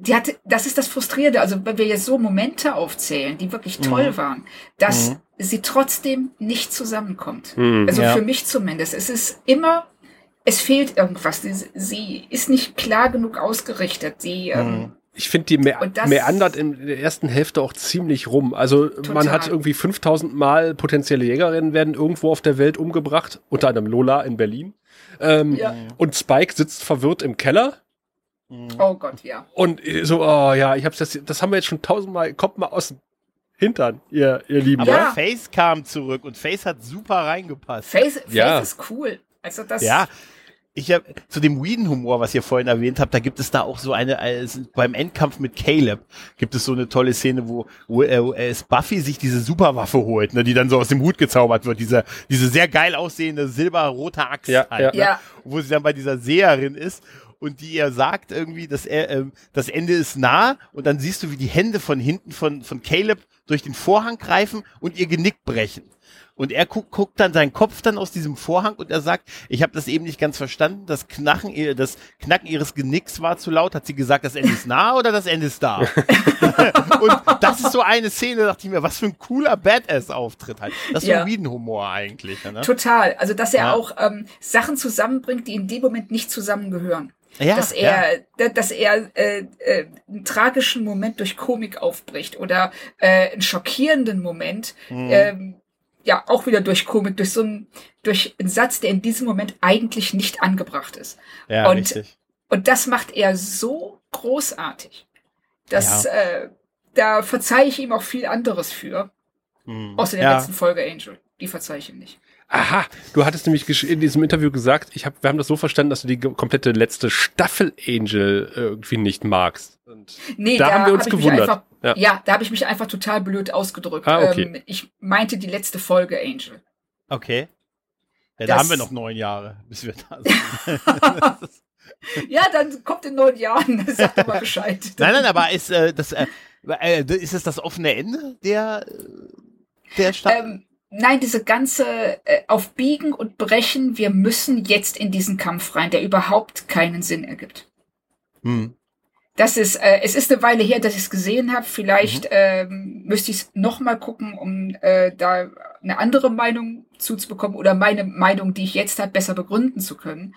die hatte, das ist das Frustrierende. Also wenn wir jetzt so Momente aufzählen, die wirklich toll waren, dass sie trotzdem nicht zusammenkommt. Mhm. Also Ja. für mich zumindest. Es ist immer, es fehlt irgendwas. Sie, sie ist nicht klar genug ausgerichtet. Sie, ähm, Ich finde, die Me Und das- meandert in der ersten Hälfte auch ziemlich rum. Also man Total. hat irgendwie 5000 Mal potenzielle Jägerinnen werden irgendwo auf der Welt umgebracht, unter anderem Lola in Berlin. Ähm, Ja. Und Spike sitzt verwirrt im Keller oh Gott, ja. und so, oh ja, ich hab's das, das haben wir jetzt schon tausendmal, kommt mal aus dem Hintern, ihr, ihr Lieben. aber Ja. Face kam zurück und Face hat super reingepasst. Face, Face Ja. ist cool. Also das, Ja, ich habe zu dem Whedon-Humor, was ihr vorhin erwähnt habt, da gibt es da auch so eine, als, beim Endkampf mit Caleb gibt es so eine tolle Szene, wo, wo äh, wo, äh, Buffy sich diese Superwaffe holt, ne, die dann so aus dem Hut gezaubert wird, diese, diese sehr geil aussehende silberrote Axt Ja, halt, ja. ne, Ja. wo sie dann bei dieser Seherin ist und die ihr sagt irgendwie, dass er, ähm, das Ende ist nah und dann siehst du, wie die Hände von hinten von, von Caleb durch den Vorhang greifen und ihr Genick brechen. Und er guckt, guckt dann seinen Kopf dann aus diesem Vorhang und er sagt, ich habe das eben nicht ganz verstanden, das Knacken, ihr- das Knacken ihres Genicks war zu laut. Hat sie gesagt, das Ende ist nah oder das Ende ist da? und das ist so eine Szene, dachte ich mir, was für ein cooler Badass-Auftritt halt. Das ist Ja. so ein Whedon-Humor eigentlich. Ne? Total. Also, dass er Ja. auch ähm, Sachen zusammenbringt, die in dem Moment nicht zusammengehören. Ja, dass ja. er, da- dass er äh, äh, einen tragischen Moment durch Komik aufbricht oder äh, einen schockierenden Moment, Mhm. ähm, ja, auch wieder durch Komik, durch so einen, durch einen Satz, der in diesem Moment eigentlich nicht angebracht ist. ja, und- richtig. Und das macht er so großartig. dass äh, da verzeihe ich ihm auch viel anderes für. Mhm. Außer der ja. letzten Folge Angel. Die verzeihe ich ihm nicht. Aha, du hattest nämlich in diesem Interview gesagt, ich hab, wir haben das so verstanden, dass du die komplette letzte Staffel Angel äh, irgendwie nicht magst. Und Nee, Da haben wir uns hab gewundert. Einfach, Ja. ja. da habe ich mich einfach total blöd ausgedrückt. Ah, okay. ähm, ich meinte die letzte Folge Angel. Okay. Ja, da Das- haben wir noch neun Jahre, bis wir da sind. Ja, dann kommt in neun Jahren. Sag doch mal Bescheid. nein, nein, aber ist äh, das äh, äh, ist es das offene Ende der äh, der Staffel? Ähm, Nein, diese ganze äh, auf Biegen und Brechen, wir müssen jetzt in diesen Kampf rein, der überhaupt keinen Sinn ergibt. Hm. Das ist, äh, es ist eine Weile her, dass ich es gesehen habe. Vielleicht mhm. ähm, müsste ich es nochmal gucken, um äh, da eine andere Meinung zuzubekommen oder meine Meinung, die ich jetzt habe, besser begründen zu können.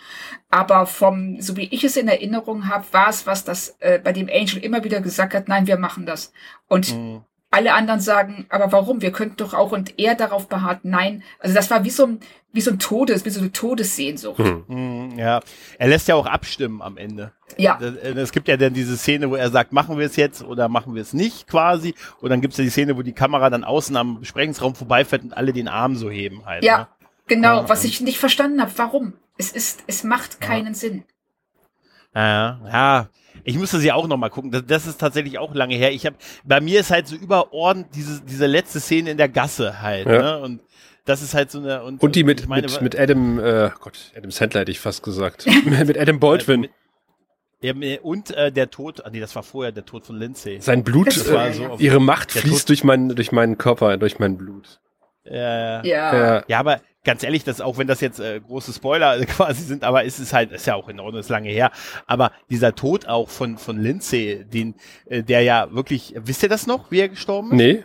Aber vom, so wie ich es in Erinnerung habe, war es was, das äh, bei dem Angel immer wieder gesagt hat, nein, wir machen das. Und mhm alle anderen sagen, aber warum? Wir könnten doch auch und er darauf beharrt, nein. Also das war wie so ein, wie so ein Todes, wie so eine Todessehnsucht. Mhm. Ja, er lässt ja auch abstimmen am Ende. Ja. Äh, es gibt ja dann diese Szene, wo er sagt, machen wir es jetzt oder machen wir es nicht quasi. Und dann gibt es ja die Szene, wo die Kamera dann außen am Besprechungsraum vorbeifährt und alle den Arm so heben halt. Ja, ne? genau. Ja, was ich nicht verstanden habe, warum? Es ist, es macht keinen ja. Sinn. Ja, ja, ich müsste sie auch noch mal gucken. Das, das ist tatsächlich auch lange her. Ich habe bei mir ist halt so überordnet diese diese letzte Szene in der Gasse halt. Ja. Ne? Und das ist halt so eine und, und die mit meine, mit, mit Adam äh, Gott Adam Sandler hätte ich fast gesagt mit Adam Baldwin. Ja, und äh, der Tod, ah, nee, das war vorher der Tod von Lindsay. Sein Blut, äh, so ihre Macht fließt Tod durch meinen durch meinen Körper, durch mein Blut. Ja, ja. ja, aber ganz ehrlich, das auch wenn das jetzt äh, große Spoiler quasi sind, aber ist es halt, ist ja auch in Ordnung, ist lange her. Aber dieser Tod auch von von Lindsay, den, äh, der ja wirklich, wisst ihr das noch, wie er gestorben ist? Nee.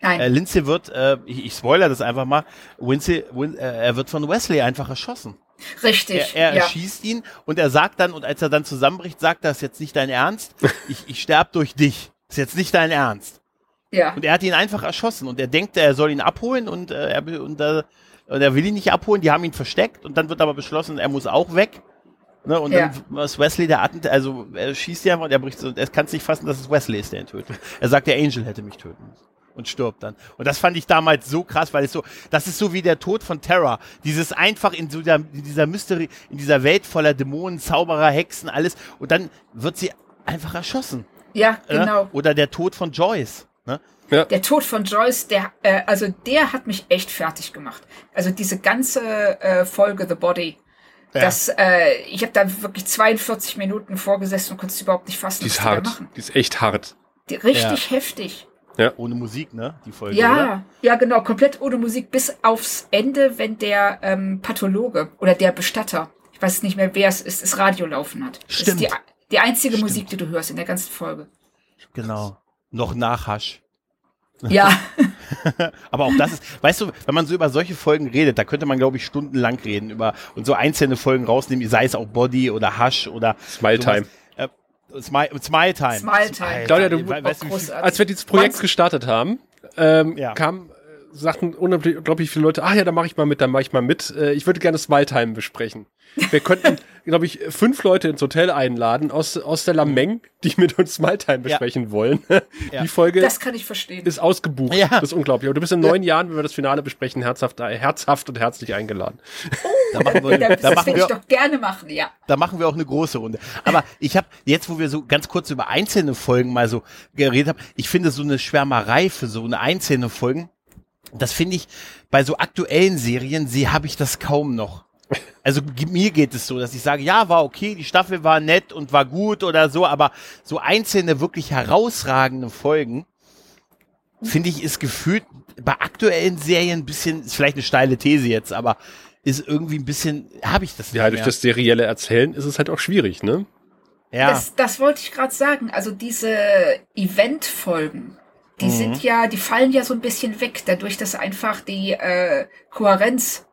Nein. Äh, Lindsay wird, äh, ich, ich spoiler das einfach mal, Windsay, Win, äh, er wird von Wesley einfach erschossen. Richtig. Er, er ja. erschießt ihn und er sagt dann, und als er dann zusammenbricht, sagt er, ist jetzt nicht dein Ernst, ich, ich sterb durch dich. Ist jetzt nicht dein Ernst. Ja. Und er hat ihn einfach erschossen und er denkt, er soll ihn abholen und, äh, er, und äh, und er will ihn nicht abholen, die haben ihn versteckt und dann wird aber beschlossen, er muss auch weg. Ne, und ja. dann ist Wesley der Attent, also er schießt ja und er bricht so, er kann es nicht fassen, dass es Wesley ist, der ihn tötet. Er sagt, der Angel hätte mich töten müssen und stirbt dann. Und das fand ich damals so krass, weil es so, das ist so wie der Tod von Terra. Dieses einfach in so der, in dieser Mystery, in dieser Welt voller Dämonen, Zauberer, Hexen, alles. Und dann wird sie einfach erschossen. Ja, genau. Ne? Oder der Tod von Joyce. Ne? Ja. Der Tod von Joyce, der, äh, also der hat mich echt fertig gemacht. Also diese ganze äh, Folge The Body. Ja. Das, äh, ich habe da wirklich 42 Minuten vorgesessen und konnte es überhaupt nicht fassen. Die ist hart. Die ist echt hart. Die, richtig ja. heftig. Ja. Ohne Musik, ne? Die Folge. Ja, oder? ja, genau, komplett ohne Musik bis aufs Ende, wenn der ähm, Pathologe oder der Bestatter, ich weiß nicht mehr, wer es ist, das Radio laufen hat. Stimmt. Das ist die, die einzige Stimmt. Musik, die du hörst in der ganzen Folge. Genau. Noch Nachhasch. Ja. Aber auch das ist, weißt du, wenn man so über solche Folgen redet, da könnte man, glaube ich, stundenlang reden über und so einzelne Folgen rausnehmen, sei es auch Body oder Hush oder Smile Time. Äh, Smile, Smile Time. Smile Time. Claudia, du, weißt, als wir dieses Projekt gestartet haben, ähm, ja. kam sagten unglaublich viele Leute, ah ja, da mache ich mal mit, da mache ich mal mit. Äh, ich würde gerne Smile Time besprechen. Wir könnten, glaube ich, fünf Leute ins Hotel einladen aus, aus der Lameng, die mit uns Smile Time besprechen ja. wollen. Ja. Die Folge das kann ich verstehen. ist ausgebucht. Ja. Das ist unglaublich. Aber du bist in neun Jahren, wenn wir das Finale besprechen, herzhaft, äh, herzhaft und herzlich eingeladen. Oh, da machen wir, das da machen wir, ich doch gerne machen, ja. Da machen wir auch eine große Runde. Aber ich habe jetzt, wo wir so ganz kurz über einzelne Folgen mal so geredet haben, ich finde so eine Schwärmerei für so eine einzelne Folgen das finde ich bei so aktuellen Serien, sie habe ich das kaum noch. Also mir geht es so, dass ich sage, ja, war okay, die Staffel war nett und war gut oder so, aber so einzelne wirklich herausragende Folgen, finde ich, ist gefühlt bei aktuellen Serien ein bisschen, ist vielleicht eine steile These jetzt, aber ist irgendwie ein bisschen, habe ich das nicht Ja, durch mehr. das serielle Erzählen ist es halt auch schwierig, ne? Ja. Das, das wollte ich gerade sagen. Also diese Event-Folgen, die mhm. sind ja, die fallen ja so ein bisschen weg, dadurch, dass einfach die äh, Kohärenz,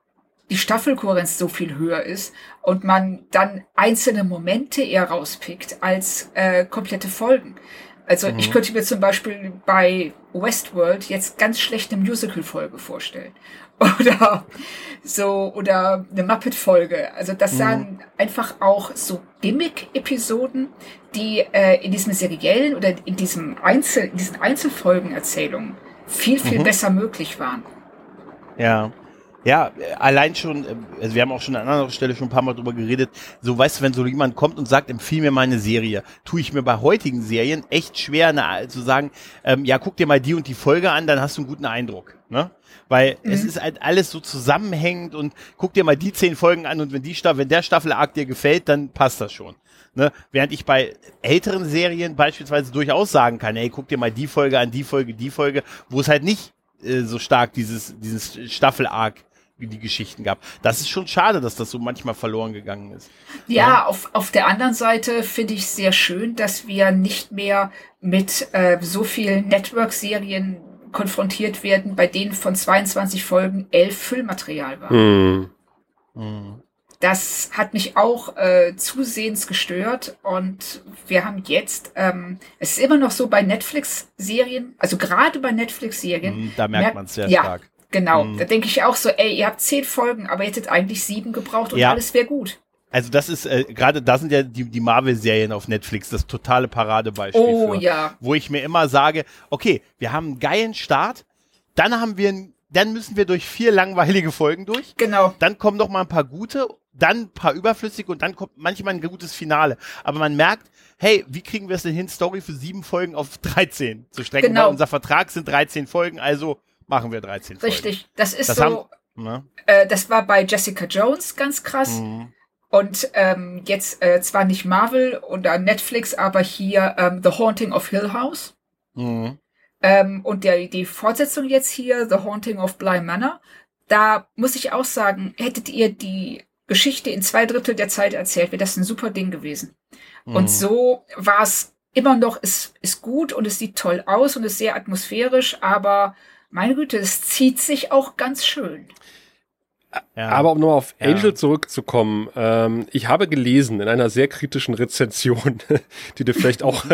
die Staffelkohärenz so viel höher ist und man dann einzelne Momente eher rauspickt als äh, komplette Folgen. Also mhm. ich könnte mir zum Beispiel bei Westworld jetzt ganz schlecht eine Musical-Folge vorstellen. Oder so, oder eine Muppet-Folge. Also das mhm. sind einfach auch so Gimmick-Episoden, die äh, in diesem seriellen oder in diesem Einzel, in diesen Einzelfolgenerzählungen viel, viel mhm. besser möglich waren. Ja. Ja, allein schon, äh, also wir haben auch schon an anderer Stelle schon ein paar Mal drüber geredet, so weißt du, wenn so jemand kommt und sagt, empfiehl mir meine Serie, tue ich mir bei heutigen Serien echt schwer eine, zu sagen, ähm, ja, guck dir mal die und die Folge an, dann hast du einen guten Eindruck. Ne? Weil mhm. es ist halt alles so zusammenhängend und guck dir mal die zehn Folgen an und wenn die Staffel, wenn der Staffelarg dir gefällt, dann passt das schon. Ne? Während ich bei älteren Serien beispielsweise durchaus sagen kann, ey, guck dir mal die Folge an, die Folge, die Folge, wo es halt nicht äh, so stark dieses, dieses Staffel-Arc wie die Geschichten gab. Das ist schon schade, dass das so manchmal verloren gegangen ist. Ja, ja. Auf, auf der anderen Seite finde ich sehr schön, dass wir nicht mehr mit äh, so vielen Network-Serien konfrontiert werden, bei denen von 22 Folgen elf Füllmaterial waren. Hm. Hm. Das hat mich auch äh, zusehends gestört und wir haben jetzt, ähm, es ist immer noch so bei Netflix-Serien, also gerade bei Netflix-Serien. Hm, da merkt merkt man es sehr ja, stark. Genau, mhm. da denke ich auch so, ey, ihr habt zehn Folgen, aber ihr hättet eigentlich sieben gebraucht und ja. alles wäre gut. Also das ist, äh, gerade da sind ja die, die Marvel-Serien auf Netflix das totale Paradebeispiel. Oh für, ja. Wo ich mir immer sage, okay, wir haben einen geilen Start, dann haben wir, dann müssen wir durch vier langweilige Folgen durch. Genau. Dann kommen noch mal ein paar gute, dann ein paar überflüssige und dann kommt manchmal ein gutes Finale. Aber man merkt, hey, wie kriegen wir es denn hin, Story für sieben Folgen auf 13 zu strecken? Genau. Weil unser Vertrag sind 13 Folgen, also machen wir 13 Folgen. Richtig, das ist das so. Haben, ne? äh, das war bei Jessica Jones ganz krass. Mhm. Und ähm, jetzt äh, zwar nicht Marvel oder Netflix, aber hier ähm, The Haunting of Hill House. Mhm. Ähm, und der, die Fortsetzung jetzt hier, The Haunting of Bly Manor. Da muss ich auch sagen, hättet ihr die Geschichte in zwei Drittel der Zeit erzählt, wäre das ein super Ding gewesen. Mhm. Und so war es immer noch, es ist gut und es sieht toll aus und ist sehr atmosphärisch, aber meine Güte, es zieht sich auch ganz schön. Ja. Aber um nochmal auf Angel ja. zurückzukommen, ähm, ich habe gelesen in einer sehr kritischen Rezension, die du vielleicht auch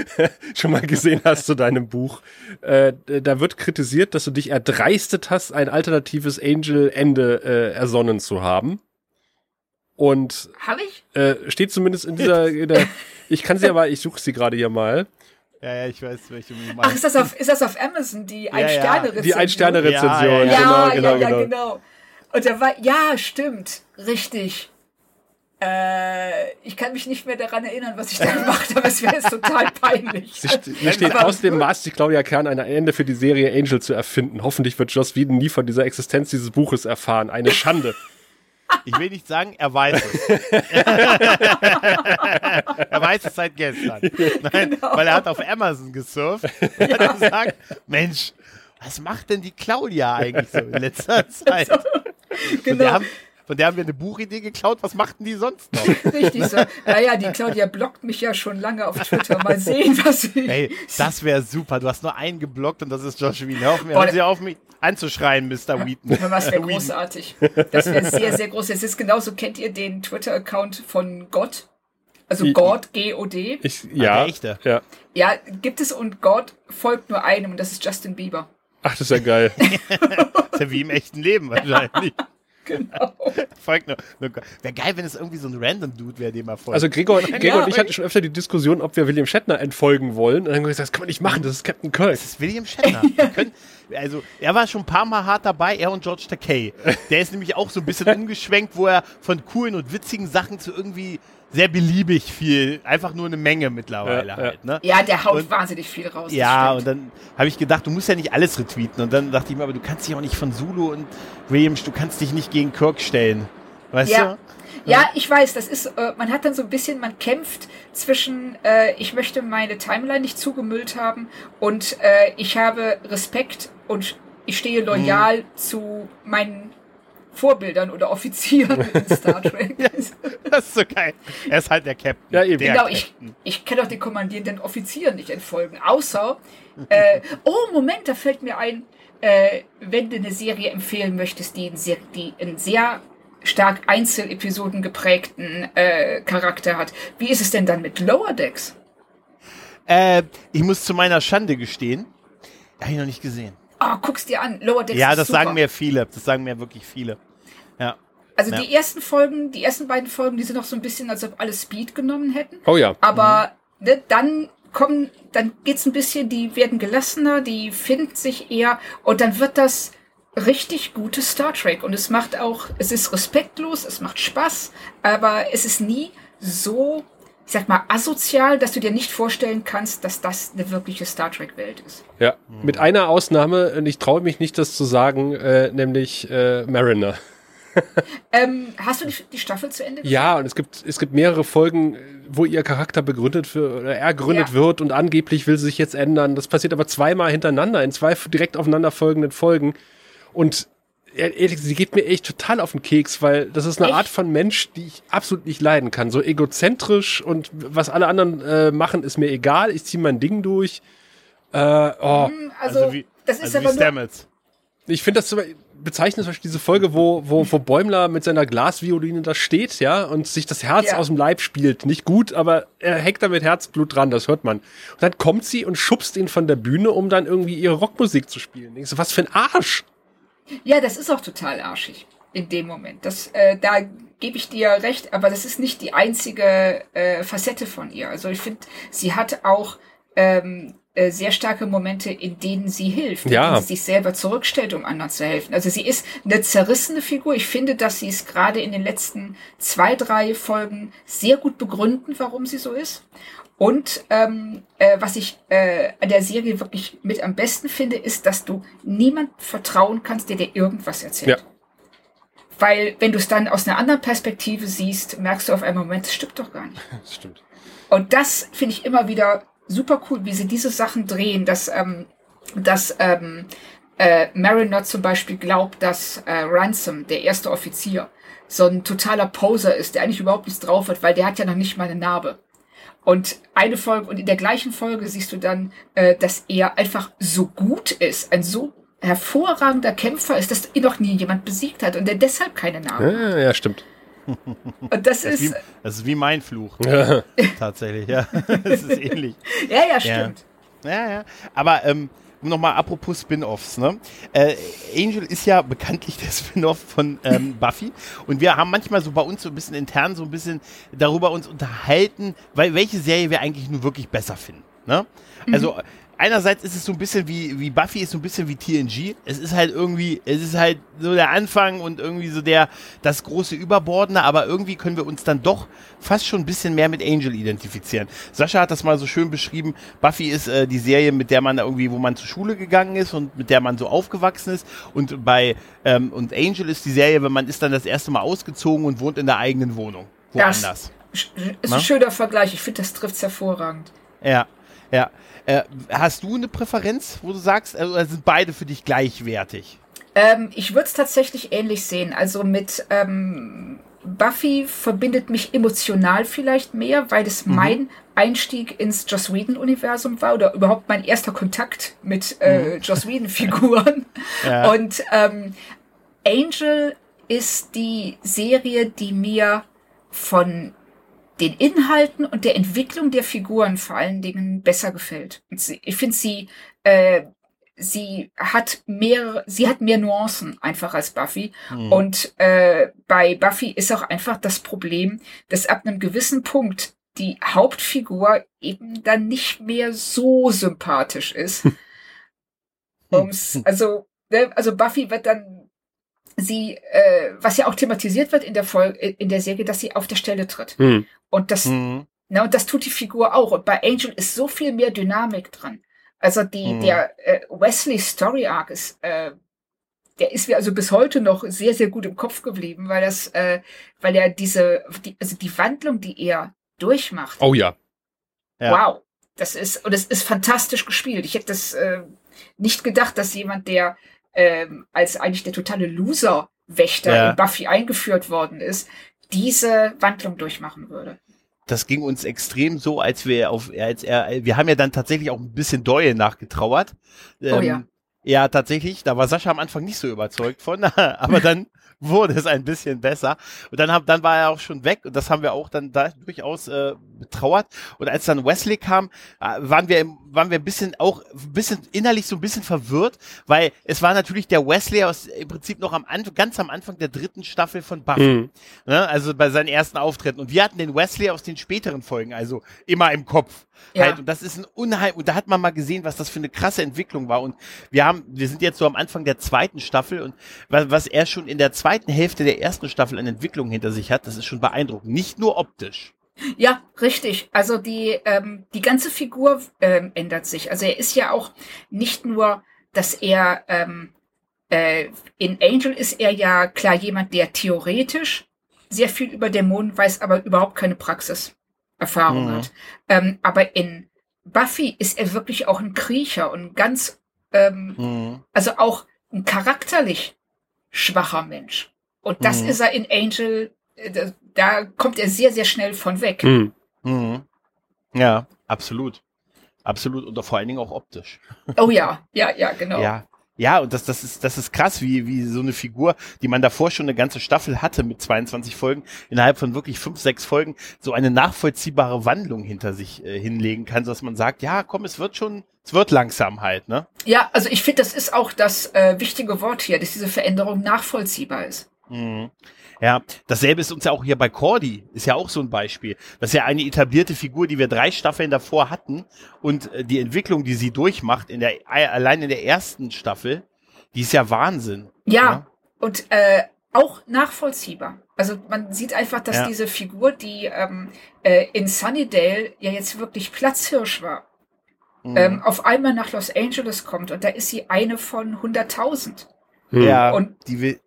schon mal gesehen hast zu deinem Buch, äh, da wird kritisiert, dass du dich erdreistet hast, ein alternatives Angel-Ende äh, ersonnen zu haben. Und Hab ich? Äh, steht zumindest in dieser, in der, ich kann sie aber, ich suche sie gerade hier mal. Ja, ja, ich weiß, welche du meinst. Ach, ist das auf, ist das auf Amazon, die Ein-Sterne-Rezension? Die Ein-Sterne-Rezension, ja, ja, genau, genau, ja, genau. genau. Und da war, ja, stimmt, richtig. Äh, ich kann mich nicht mehr daran erinnern, was ich da gemacht habe. Es wäre jetzt total peinlich. Hier steht aber aus dem Maß sich Claudia Kern ein Ende für die Serie Angel zu erfinden. Hoffentlich wird Joss Whedon nie von dieser Existenz dieses Buches erfahren. Eine Schande. Ich will nicht sagen, er weiß es. er weiß es seit gestern. Nein, genau. weil er hat auf Amazon gesurft und ja. hat gesagt, Mensch, was macht denn die Claudia eigentlich so in letzter Zeit? Genau. Der haben, von der haben wir eine Buchidee geklaut. Was machten die sonst noch? Richtig so. Naja, die Claudia blockt mich ja schon lange auf Twitter. Mal sehen, was ich. Hey, das wäre super. Du hast nur einen geblockt und das ist Josh Wien. Hör, Hör Sie auf, mich anzuschreien, Mr. Wheaton. Das wäre großartig. Das wäre sehr, sehr groß. Es ist genauso, kennt ihr den Twitter-Account von Gott? Also God, G-O-D. Ja, echte. ja. Ja, gibt es und God folgt nur einem und das ist Justin Bieber. Ach, das ist ja geil. ist ja wie im echten Leben wahrscheinlich. Genau. Folgt nur, nur wäre geil, wenn es irgendwie so ein random Dude wäre, dem er folgt. Also Gregor, Gregor ja, und ich hatten schon öfter die Diskussion, ob wir William Shatner entfolgen wollen. Und dann haben wir gesagt, das kann man nicht machen, das ist Captain Kirk. Das ist William Shatner. können, also er war schon ein paar Mal hart dabei, er und George Takei. Der ist nämlich auch so ein bisschen umgeschwenkt, wo er von coolen und witzigen Sachen zu irgendwie sehr beliebig viel, einfach nur eine Menge mittlerweile ja, halt. Ne? Ja, der haut und, wahnsinnig viel raus. Ja, und dann habe ich gedacht, du musst ja nicht alles retweeten. Und dann dachte ich mir, aber du kannst dich auch nicht von Zulu und Williams, du kannst dich nicht gegen Kirk stellen. Weißt ja. du? Ja, ich weiß, das ist, äh, man hat dann so ein bisschen, man kämpft zwischen, äh, ich möchte meine Timeline nicht zugemüllt haben und äh, ich habe Respekt und ich stehe loyal hm. zu meinen Vorbildern oder Offizieren in Star Trek. ja, das ist so geil. Er ist halt der Captain. Ja, eben. Genau, Captain. ich, ich kann auch den kommandierenden Offizieren nicht entfolgen. Außer, äh, oh, Moment, da fällt mir ein, äh, wenn du eine Serie empfehlen möchtest, die, sehr, die einen sehr stark Einzelepisoden geprägten äh, Charakter hat. Wie ist es denn dann mit Lower Decks? Äh, ich muss zu meiner Schande gestehen, habe ich noch nicht gesehen. Oh, guck's dir an. Lower Decks Ja, das sagen mir viele. Das sagen mir wirklich viele. Ja. Also ja. die ersten Folgen, die ersten beiden Folgen, die sind noch so ein bisschen, als ob alle Speed genommen hätten. Oh ja. Aber mhm. ne, dann kommen, dann geht's ein bisschen, die werden gelassener, die finden sich eher und dann wird das richtig gute Star Trek und es macht auch, es ist respektlos, es macht Spaß, aber es ist nie so ich sag mal, asozial, dass du dir nicht vorstellen kannst, dass das eine wirkliche Star Trek-Welt ist. Ja, mit einer Ausnahme, und ich traue mich nicht, das zu sagen, äh, nämlich äh, Mariner. ähm, hast du die, die, Staffel zu Ende gesehen? Ja, und es gibt, es gibt mehrere Folgen, wo ihr Charakter begründet wird, oder ergründet ja. wird und angeblich will sie sich jetzt ändern. Das passiert aber zweimal hintereinander, in zwei direkt aufeinanderfolgenden Folgen. Und ehrlich, sie geht mir echt total auf den Keks, weil das ist eine echt? Art von Mensch, die ich absolut nicht leiden kann. So egozentrisch und was alle anderen äh, machen, ist mir egal. Ich ziehe mein Ding durch. Äh, oh. Hm, also, also wie, das ist also aber nur, Ich finde das bezeichnet zum Beispiel diese Folge, wo, wo, wo Bäumler mit seiner Glasvioline da steht, ja, und sich das Herz ja. aus dem Leib spielt. Nicht gut, aber er hängt da mit Herzblut dran, das hört man. Und dann kommt sie und schubst ihn von der Bühne, um dann irgendwie ihre Rockmusik zu spielen. Denkst du, was für ein Arsch! Ja, das ist auch total arschig in dem Moment. Das, äh, da gebe ich dir recht, aber das ist nicht die einzige äh, Facette von ihr. Also ich finde, sie hat auch ähm, äh, sehr starke Momente, in denen sie hilft, ja. in denen sie sich selber zurückstellt, um anderen zu helfen. Also sie ist eine zerrissene Figur. Ich finde, dass sie es gerade in den letzten zwei, drei Folgen sehr gut begründen, warum sie so ist. Und ähm, äh, was ich äh, an der Serie wirklich mit am besten finde, ist, dass du niemand vertrauen kannst, der dir irgendwas erzählt. Ja. Weil wenn du es dann aus einer anderen Perspektive siehst, merkst du auf einen Moment, das stimmt doch gar nicht. Das stimmt. Und das finde ich immer wieder super cool, wie sie diese Sachen drehen, dass, ähm, dass ähm, äh, Mariner zum Beispiel glaubt, dass äh, Ransom, der erste Offizier, so ein totaler Poser ist, der eigentlich überhaupt nichts drauf hat, weil der hat ja noch nicht mal eine Narbe. Und eine Folge, und in der gleichen Folge siehst du dann, äh, dass er einfach so gut ist, ein so hervorragender Kämpfer ist, dass ihn noch nie jemand besiegt hat und der deshalb keine Namen ja, hat. Ja, stimmt. Und das, das ist, wie, das ist wie mein Fluch. Tatsächlich, ja. Das ist ähnlich. Ja, ja, stimmt. Ja, ja. ja. Aber ähm, nochmal apropos Spin-offs, ne? Äh, Angel ist ja bekanntlich der Spin-off von ähm, Buffy und wir haben manchmal so bei uns so ein bisschen intern so ein bisschen darüber uns unterhalten, weil welche Serie wir eigentlich nur wirklich besser finden. Ne? Also mhm einerseits ist es so ein bisschen wie, wie Buffy ist so ein bisschen wie TNG. Es ist halt irgendwie, es ist halt so der Anfang und irgendwie so der, das große Überbordene, aber irgendwie können wir uns dann doch fast schon ein bisschen mehr mit Angel identifizieren. Sascha hat das mal so schön beschrieben. Buffy ist äh, die Serie, mit der man irgendwie, wo man zur Schule gegangen ist und mit der man so aufgewachsen ist. Und bei, ähm, und Angel ist die Serie, wenn man ist dann das erste Mal ausgezogen und wohnt in der eigenen Wohnung. Woanders. Das ist ein schöner Vergleich. Ich finde, das trifft hervorragend. Ja, ja. Äh, hast du eine Präferenz, wo du sagst, also sind beide für dich gleichwertig? Ähm, ich würde es tatsächlich ähnlich sehen. Also mit ähm, Buffy verbindet mich emotional vielleicht mehr, weil es mhm. mein Einstieg ins Joss Whedon-Universum war oder überhaupt mein erster Kontakt mit äh, mhm. Joss Whedon-Figuren. ja. Und ähm, Angel ist die Serie, die mir von den Inhalten und der Entwicklung der Figuren vor allen Dingen besser gefällt. Sie, ich finde sie, äh, sie hat mehr, sie hat mehr Nuancen einfach als Buffy. Mhm. Und äh, bei Buffy ist auch einfach das Problem, dass ab einem gewissen Punkt die Hauptfigur eben dann nicht mehr so sympathisch ist. Ums, also, ne, also Buffy wird dann sie, äh, was ja auch thematisiert wird in der Folge, in der Serie, dass sie auf der Stelle tritt. Mhm. Und das, mhm. na, und das tut die Figur auch. Und bei Angel ist so viel mehr Dynamik dran. Also die, mhm. der äh, Wesley Story Arc ist, äh, der ist mir also bis heute noch sehr, sehr gut im Kopf geblieben, weil das, äh, weil er diese, die, also die Wandlung, die er durchmacht. Oh ja. ja. Wow. Das ist, und es ist fantastisch gespielt. Ich hätte das äh, nicht gedacht, dass jemand, der ähm, als eigentlich der totale Loser-Wächter ja. in Buffy eingeführt worden ist, diese Wandlung durchmachen würde. Das ging uns extrem so, als wir auf, als er, wir haben ja dann tatsächlich auch ein bisschen Doyle nachgetrauert. Ähm, oh ja. Ja, tatsächlich. Da war Sascha am Anfang nicht so überzeugt von, aber dann wurde es ein bisschen besser. Und dann, hab, dann war er auch schon weg und das haben wir auch dann da durchaus äh, betrauert. Und als dann Wesley kam, äh, waren wir im, waren wir ein bisschen auch ein bisschen innerlich so ein bisschen verwirrt, weil es war natürlich der Wesley aus im Prinzip noch am Anfang, ganz am Anfang der dritten Staffel von Buffy. Mhm. Ne? Also bei seinen ersten Auftritten. Und wir hatten den Wesley aus den späteren Folgen, also immer im Kopf. Ja. Halt, und das ist ein Unheim, und da hat man mal gesehen, was das für eine krasse Entwicklung war. Und wir haben, wir sind jetzt so am Anfang der zweiten Staffel und was, was er schon in der zweiten Hälfte der ersten Staffel an Entwicklung hinter sich hat, das ist schon beeindruckend. Nicht nur optisch. Ja, richtig. Also die, ähm, die ganze Figur ähm, ändert sich. Also er ist ja auch nicht nur, dass er ähm, äh, in Angel ist er ja klar jemand, der theoretisch sehr viel über Dämonen weiß, aber überhaupt keine Praxiserfahrung mhm. hat. Ähm, aber in Buffy ist er wirklich auch ein Kriecher und ganz, ähm, mhm. also auch ein charakterlich schwacher Mensch. Und das mhm. ist er in Angel, äh, da, da, kommt er sehr, sehr schnell von weg. Mhm. mhm. Ja, absolut. Absolut. Und vor allen Dingen auch optisch. Oh ja, ja, ja, genau. Ja, ja, und das, das, ist, das ist krass, wie, wie so eine Figur, die man davor schon eine ganze Staffel hatte mit 22 Folgen, innerhalb von wirklich fünf, sechs Folgen so eine nachvollziehbare Wandlung hinter sich äh, hinlegen kann, sodass man sagt, ja, komm, es wird schon, es wird langsam halt, ne? Ja, also ich finde, das ist auch das äh, wichtige Wort hier, dass diese Veränderung nachvollziehbar ist. Mhm. Ja, dasselbe ist uns ja auch hier bei Cordy, ist ja auch so ein Beispiel. Das ist ja eine etablierte Figur, die wir drei Staffeln davor hatten und äh, die Entwicklung, die sie durchmacht, in der, allein in der ersten Staffel, die ist ja Wahnsinn. Ja, ja? und äh, auch nachvollziehbar. Also man sieht einfach, dass ja. diese Figur, die ähm, äh, in Sunnydale ja jetzt wirklich Platzhirsch war, mhm. ähm, auf einmal nach Los Angeles kommt und da ist sie eine von 100.000. Ja, und die will,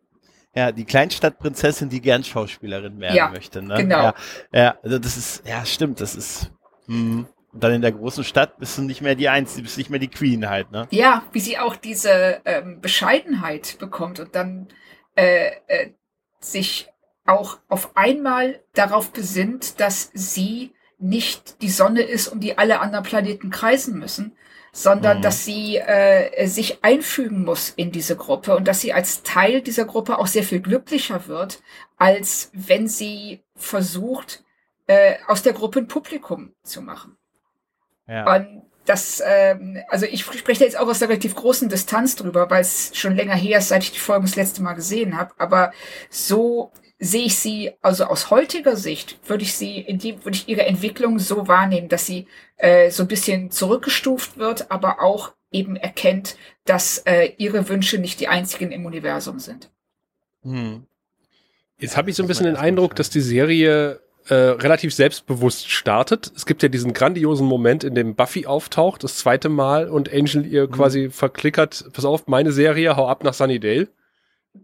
ja, die Kleinstadtprinzessin, die gern Schauspielerin werden ja, möchte. Ne? Genau. Ja, ja, also das ist, ja, stimmt, das ist. Mh. Und dann in der großen Stadt bist du nicht mehr die Einzige, bist nicht mehr die Queen halt, ne? Ja, wie sie auch diese ähm, Bescheidenheit bekommt und dann äh, äh, sich auch auf einmal darauf besinnt, dass sie nicht die Sonne ist, um die alle anderen Planeten kreisen müssen, sondern mhm. dass sie äh, sich einfügen muss in diese Gruppe und dass sie als Teil dieser Gruppe auch sehr viel glücklicher wird, als wenn sie versucht, äh, aus der Gruppe ein Publikum zu machen. Ja. Und das, ähm, also ich spreche jetzt auch aus der relativ großen Distanz drüber, weil es schon länger her ist, seit ich die Folgen das letzte Mal gesehen habe. Aber so sehe ich sie, also aus heutiger Sicht, würde ich sie, in die, würde ich ihre Entwicklung so wahrnehmen, dass sie äh, so ein bisschen zurückgestuft wird, aber auch eben erkennt, dass äh, ihre Wünsche nicht die einzigen im Universum sind. Hm. Jetzt habe ich so ein bisschen den Eindruck, dass die Serie äh, relativ selbstbewusst startet. Es gibt ja diesen grandiosen Moment, in dem Buffy auftaucht, das zweite Mal, und Angel ihr mhm. quasi verklickert, pass auf, meine Serie, hau ab nach Sunnydale.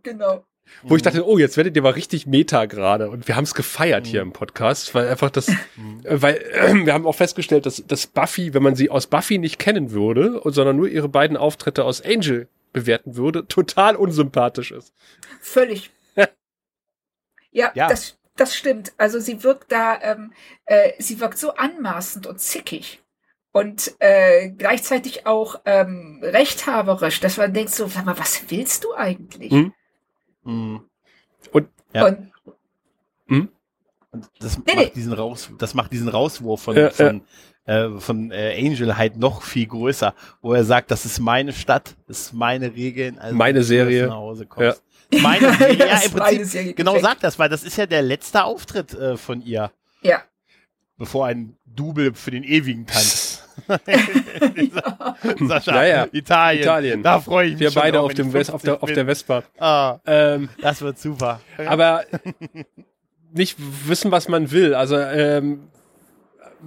Genau. Wo mhm. ich dachte, oh, jetzt werdet ihr mal richtig Meta gerade. Und wir haben es gefeiert mhm. hier im Podcast, weil einfach das, mhm. äh, weil äh, wir haben auch festgestellt, dass, dass Buffy, wenn man sie aus Buffy nicht kennen würde, sondern nur ihre beiden Auftritte aus Angel bewerten würde, total unsympathisch ist. Völlig. ja, ja, das, das stimmt. Also sie wirkt da, ähm, äh, sie wirkt so anmaßend und zickig und äh, gleichzeitig auch ähm, rechthaberisch, dass man denkt so, sag mal, was willst du eigentlich? Mhm. Mhm. Und, ja. und, mhm. und das, nee, macht diesen Raus, das macht diesen Rauswurf von, ja, von, ja. Äh, von äh, Angel halt noch viel größer, wo er sagt, das ist meine Stadt, das ist meine Regeln, also meine Serie. Nach Hause kommst. Ja. Meine Serie, ja, im Prinzip, genau sagt das, weil das ist ja der letzte Auftritt äh, von ihr. Ja. Bevor ein Double für den ewigen Tanz. Sascha, ja, ja. Italien. Italien. Da freue ich mich. Wir beide auf, dem West, auf, der, auf der Vespa. Ah, ähm, das wird super. Aber nicht wissen, was man will. Also ähm,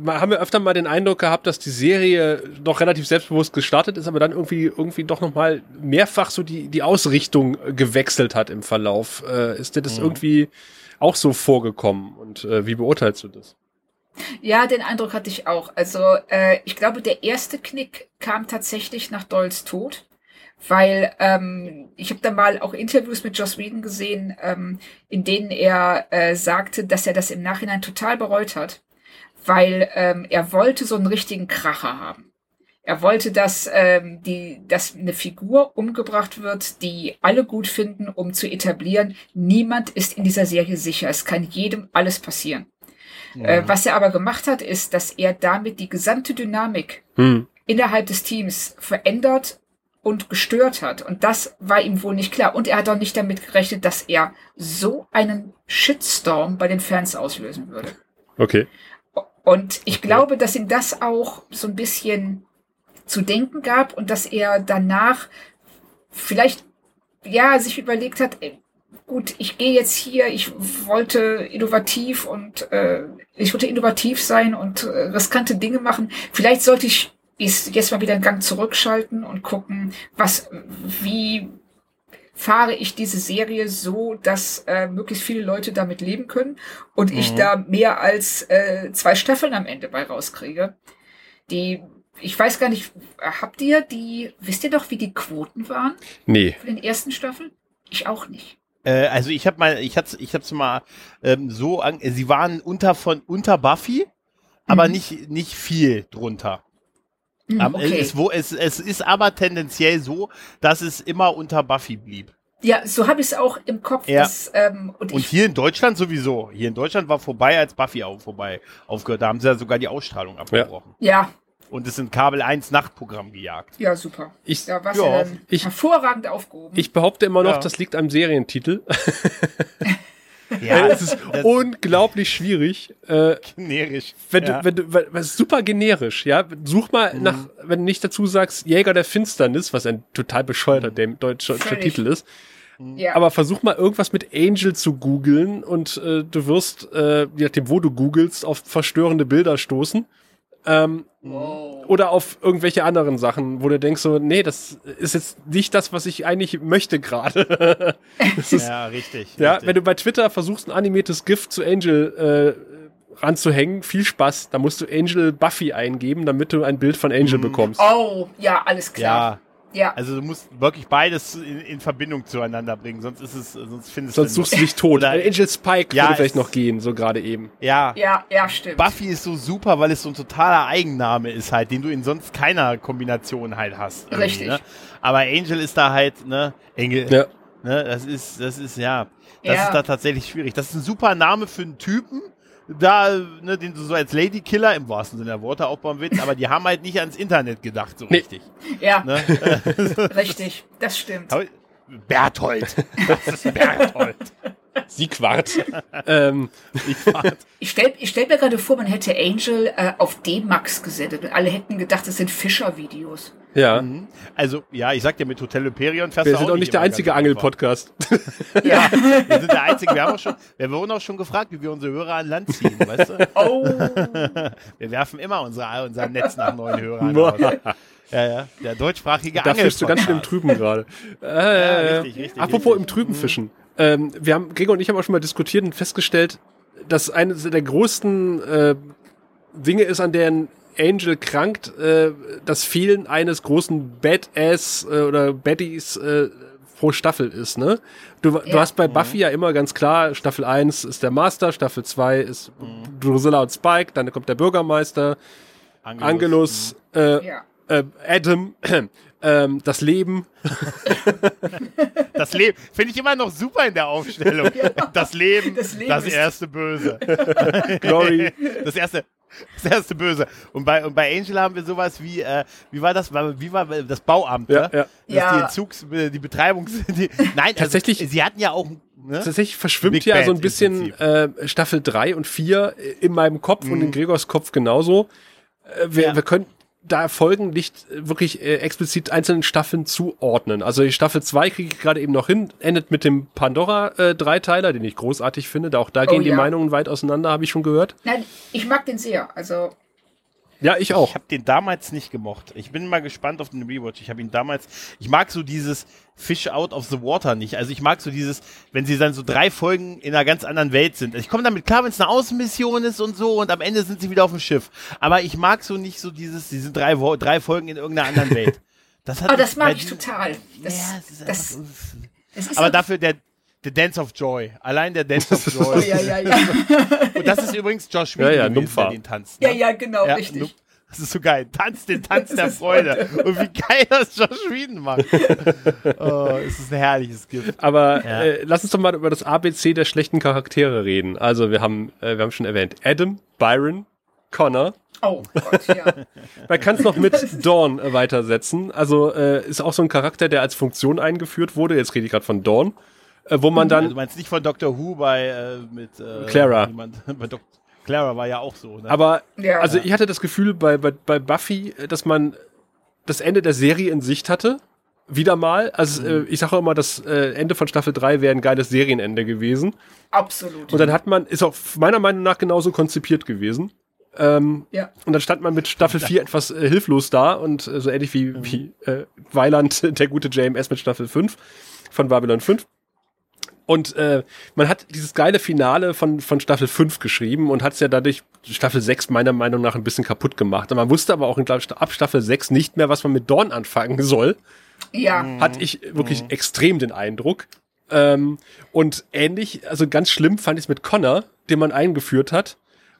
haben wir öfter mal den Eindruck gehabt, dass die Serie noch relativ selbstbewusst gestartet ist, aber dann irgendwie irgendwie doch noch mal mehrfach so die die Ausrichtung gewechselt hat im Verlauf. Äh, ist dir das mhm. irgendwie auch so vorgekommen und äh, wie beurteilst du das? Ja, den Eindruck hatte ich auch. Also äh, ich glaube, der erste Knick kam tatsächlich nach Doyles Tod, weil ähm, ich habe da mal auch Interviews mit Joss Whedon gesehen, ähm, in denen er äh, sagte, dass er das im Nachhinein total bereut hat, weil ähm, er wollte so einen richtigen Kracher haben. Er wollte, dass, ähm, die, dass eine Figur umgebracht wird, die alle gut finden, um zu etablieren, niemand ist in dieser Serie sicher. Es kann jedem alles passieren. Äh, was er aber gemacht hat, ist, dass er damit die gesamte Dynamik hm. innerhalb des Teams verändert und gestört hat. Und das war ihm wohl nicht klar. Und er hat auch nicht damit gerechnet, dass er so einen Shitstorm bei den Fans auslösen würde. Okay. Und ich okay. glaube, dass ihm das auch so ein bisschen zu denken gab und dass er danach vielleicht ja sich überlegt hat, gut, ich gehe jetzt hier, ich wollte innovativ und äh, ich wollte innovativ sein und äh, riskante Dinge machen. Vielleicht sollte ich jetzt mal wieder einen Gang zurückschalten und gucken, was, wie, fahre ich diese Serie so, dass äh, möglichst viele Leute damit leben können und ich Mhm. da mehr als äh, zwei Staffeln am Ende bei rauskriege. Die, ich weiß gar nicht, habt ihr die, wisst ihr doch, wie die Quoten waren Nee. für den ersten Staffeln? Ich auch nicht. Äh, also ich habe mal, ich hab's, ich hab's mal ähm, so, an, sie waren unter von unter Buffy, aber Mhm. nicht nicht viel drunter. Hm, Aber okay. es, wo, es, es ist aber tendenziell so, dass es immer unter Buffy blieb. Ja, so habe ich es auch im Kopf. Ja. Dass, ähm, und Und ich, hier in Deutschland sowieso. Hier in Deutschland war vorbei, als Buffy auch vorbei aufgehört. Da haben sie ja sogar die Ausstrahlung abgebrochen. ja, Und es in Kabel 1 Nachtprogramm gejagt. ja, super. Ich, Ja, ja, dann ich- hervorragend aufgehoben. ich behaupte immer noch, Ja. das liegt am Serientitel. Ja, es ist das- unglaublich schwierig. Äh, generisch. wenn ja. du, wenn du, weil, weil es ist super generisch, ja. Such mal Mhm. nach, wenn du nicht dazu sagst, Jäger der Finsternis, was ein total bescheuerter dem deutscher Völlig. Titel ist. ja. Aber versuch mal irgendwas mit Angel zu googeln und äh, du wirst, äh, je nachdem, wo du googelst, auf verstörende Bilder stoßen. Ähm, wow. oder auf irgendwelche anderen Sachen, wo du denkst so, nee, das ist jetzt nicht das, was ich eigentlich möchte gerade. Ja, richtig. ja, richtig. wenn du bei Twitter versuchst, ein animiertes GIF zu Angel äh, ranzuhängen, viel Spaß. Da musst du Angel Buffy eingeben, damit du ein Bild von Angel Mhm. bekommst. Oh, ja, alles klar. ja, Ja, also du musst wirklich beides in, in Verbindung zueinander bringen, sonst ist es, sonst findest Sonst du suchst du dich tot. Oder- Ein Angel Spike Ja, würde vielleicht noch gehen, so gerade eben. Ja, ja, ja, stimmt. Buffy ist so super, weil es so ein totaler Eigenname ist halt, den du in sonst keiner Kombination halt hast. Richtig. Ne? Aber Angel ist da halt, ne, Engel. Ja. Ne, das ist, das ist, ja, das Ja. ist da tatsächlich schwierig. Das ist ein super Name für einen Typen, da, ne, den du so als Ladykiller im wahrsten Sinne der Worte aufbauen willst, aber die haben halt nicht ans Internet gedacht, so Nee. richtig. Ja, Ne? richtig. Das stimmt. Berthold. Das ist Berthold. Siegwart. ähm, Ich stell, ich stell mir gerade vor, man hätte Angel äh, auf D-Max gesendet und alle hätten gedacht, das sind Fischer-Videos. Ja. Mhm. Also, ja, ich sag dir, mit Hotel Hyperion fährst Wir du sind auch nicht der einzige. Angel-Podcast. Ja. Wir sind der Einzige. Wir haben auch schon, wir wurden auch schon gefragt, wie wir unsere Hörer an Land ziehen, weißt du? Oh, Wir werfen immer unsere, unser Netz nach neuen Hörern aus. Ja, ja. Der deutschsprachige Da fischst du ganz schön im. Trüben gerade. Äh, richtig, richtig, apropos richtig. im Trüben fischen. Ähm, wir haben, Gregor und ich haben auch schon mal diskutiert und festgestellt, dass eines der größten äh, Dinge ist, an deren Angel krankt, äh, das Fehlen eines großen Badass äh, oder Baddies äh, pro Staffel ist, ne? Du, du Ja. hast bei Buffy ja immer ganz klar, Staffel 1 ist der Master, Staffel 2 ist Drusilla und Spike, dann kommt der Bürgermeister, Angelus, äh, ja. äh, Adam, ähm, das Leben. Das Leben finde ich immer noch super in der Aufstellung. Das Leben, Das das, Leben ist- erste Böse. Glory. Das erste, das erste Böse. Und bei, und bei Angel haben wir sowas wie, äh, wie war das? Wie war das Bauamt? Ja, ne? ja. Dass Ja. die Entzugs, die Betreibungs, die, nein, Tatsächlich- Also, sie hatten ja auch, ne? Tatsächlich verschwimmt Big ja Bad so ein bisschen äh, Staffel 3 und 4 in meinem Kopf und in Gregors Kopf genauso. Äh, wir, Ja. wir können da Folgen nicht äh, wirklich äh, explizit einzelnen Staffeln zuordnen. Also die Staffel 2 kriege ich gerade eben noch hin, endet mit dem Pandora-Dreiteiler, den ich großartig finde. Da auch da Oh, gehen die ja. Meinungen weit auseinander, habe ich schon gehört. Nein, ich mag den sehr. Also, Ja, ich Ich auch. habe den damals nicht gemocht. Ich bin mal gespannt auf den Rewatch. Ich habe ihn damals. Ich mag so dieses Fish out of the water nicht. Also ich mag so dieses, wenn sie dann so drei Folgen in einer ganz anderen Welt sind. Ich komme damit klar, wenn es eine Außenmission ist und so und am Ende sind sie wieder auf dem Schiff. Aber ich mag so nicht so dieses, diese drei, drei Folgen in irgendeiner anderen Welt. Das hat aber mich das mag ich total. Das, ja, ist das, einfach, das ist aber dafür der, der Dance of Joy. Allein der Dance of Oh, Joy. ja, ja, ja. Und das ist übrigens Josh Ja, Whedon ja, gewesen, der den tanzt. Ja, ne? ja, genau, Ja, richtig. Das ist so geil. Tanz den Tanz der Freude. Und wie geil das Josh Whedon macht. oh, es ist ein herrliches Gift. Aber Ja. äh, lass uns doch mal über das ABC der schlechten Charaktere reden. Also wir haben, äh, wir haben schon erwähnt, Adam, Byron, Connor. Oh Gott, ja. Man kann es noch mit Dawn äh, weitersetzen. Also äh, ist auch so ein Charakter, der als Funktion eingeführt wurde. Jetzt rede ich gerade von Dawn. Äh, wo man Also, du dann, meinst nicht von Doctor Who bei äh, mit äh, Clara. Jemand, bei Dok Clara war ja auch so. Ne? aber Ja. also ich hatte das Gefühl bei, bei, bei Buffy, dass man das Ende der Serie in Sicht hatte. Wieder mal. Also äh, ich sage auch immer, das äh, Ende von Staffel 3 wäre ein geiles Serienende gewesen. Absolut. Und dann hat man, ist auch meiner Meinung nach genauso konzipiert gewesen. Ähm, Ja. Und dann stand man mit Staffel 4 etwas äh, hilflos da und äh, so ähnlich wie, wie äh, Weiland, der gute JMS mit Staffel 5 von Babylon 5. Und äh, man hat dieses geile Finale von, von Staffel 5 geschrieben und hat es ja dadurch Staffel 6 meiner Meinung nach ein bisschen kaputt gemacht. Und man wusste aber auch in, glaub, ab Staffel 6 nicht mehr, was man mit Dawn anfangen soll. Ja. Hatte ich wirklich extrem den Eindruck. Ähm, und ähnlich, also ganz schlimm fand ich es mit Connor, den man eingeführt hat.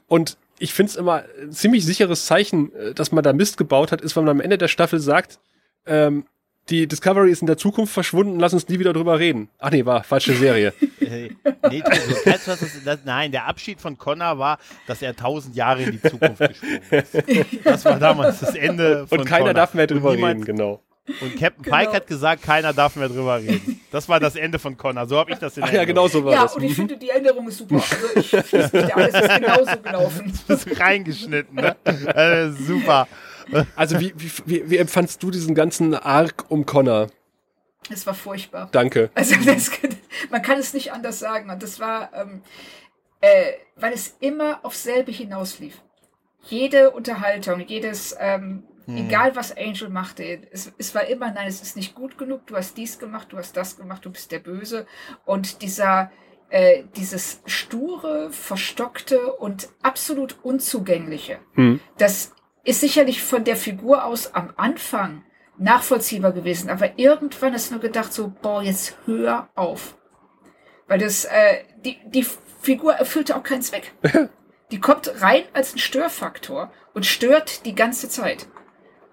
Und ich finde es immer ein ziemlich sicheres Zeichen, äh, dass man da Mist gebaut hat, ist, wenn man am Ende der Staffel sagt, ähm, die Discovery ist in der Zukunft verschwunden, lass uns nie wieder drüber reden. Ach nee, war falsche Serie. Äh, nee, du, du kennst was, das, nein, der Abschied von Connor war, dass er tausend Jahre in die Zukunft gesprungen ist. Das war damals das Ende von Und keiner Connor. darf mehr drüber reden, genau. Und Captain Genau. Pike hat gesagt, keiner darf mehr drüber reden. Das war das Ende von Connor. So habe ich das in Ach ja, genau so war Ja, das. und ich Mhm. finde, die Erinnerung ist super. Also ich schließe mich da alles ist genauso gelaufen. Das ist reingeschnitten, ne? Äh, super. Also wie, wie, wie, wie empfandst du diesen ganzen Arc um Connor? Es war furchtbar. Danke. Also das, man kann es nicht anders sagen. Und das war, ähm, äh, weil es immer aufs selbe hinauslief. Jede Unterhaltung, jedes, ähm, egal was Angel machte, es, es war immer, nein, es ist nicht gut genug, du hast dies gemacht, du hast das gemacht, du bist der Böse. Und dieser, äh, dieses sture, verstockte und absolut unzugängliche, Hm. das ist sicherlich von der Figur aus am Anfang nachvollziehbar gewesen, aber irgendwann ist nur gedacht so, boah, jetzt hör auf. Weil das, äh, die, die Figur erfüllte auch keinen Zweck. Die kommt rein als ein Störfaktor und stört die ganze Zeit.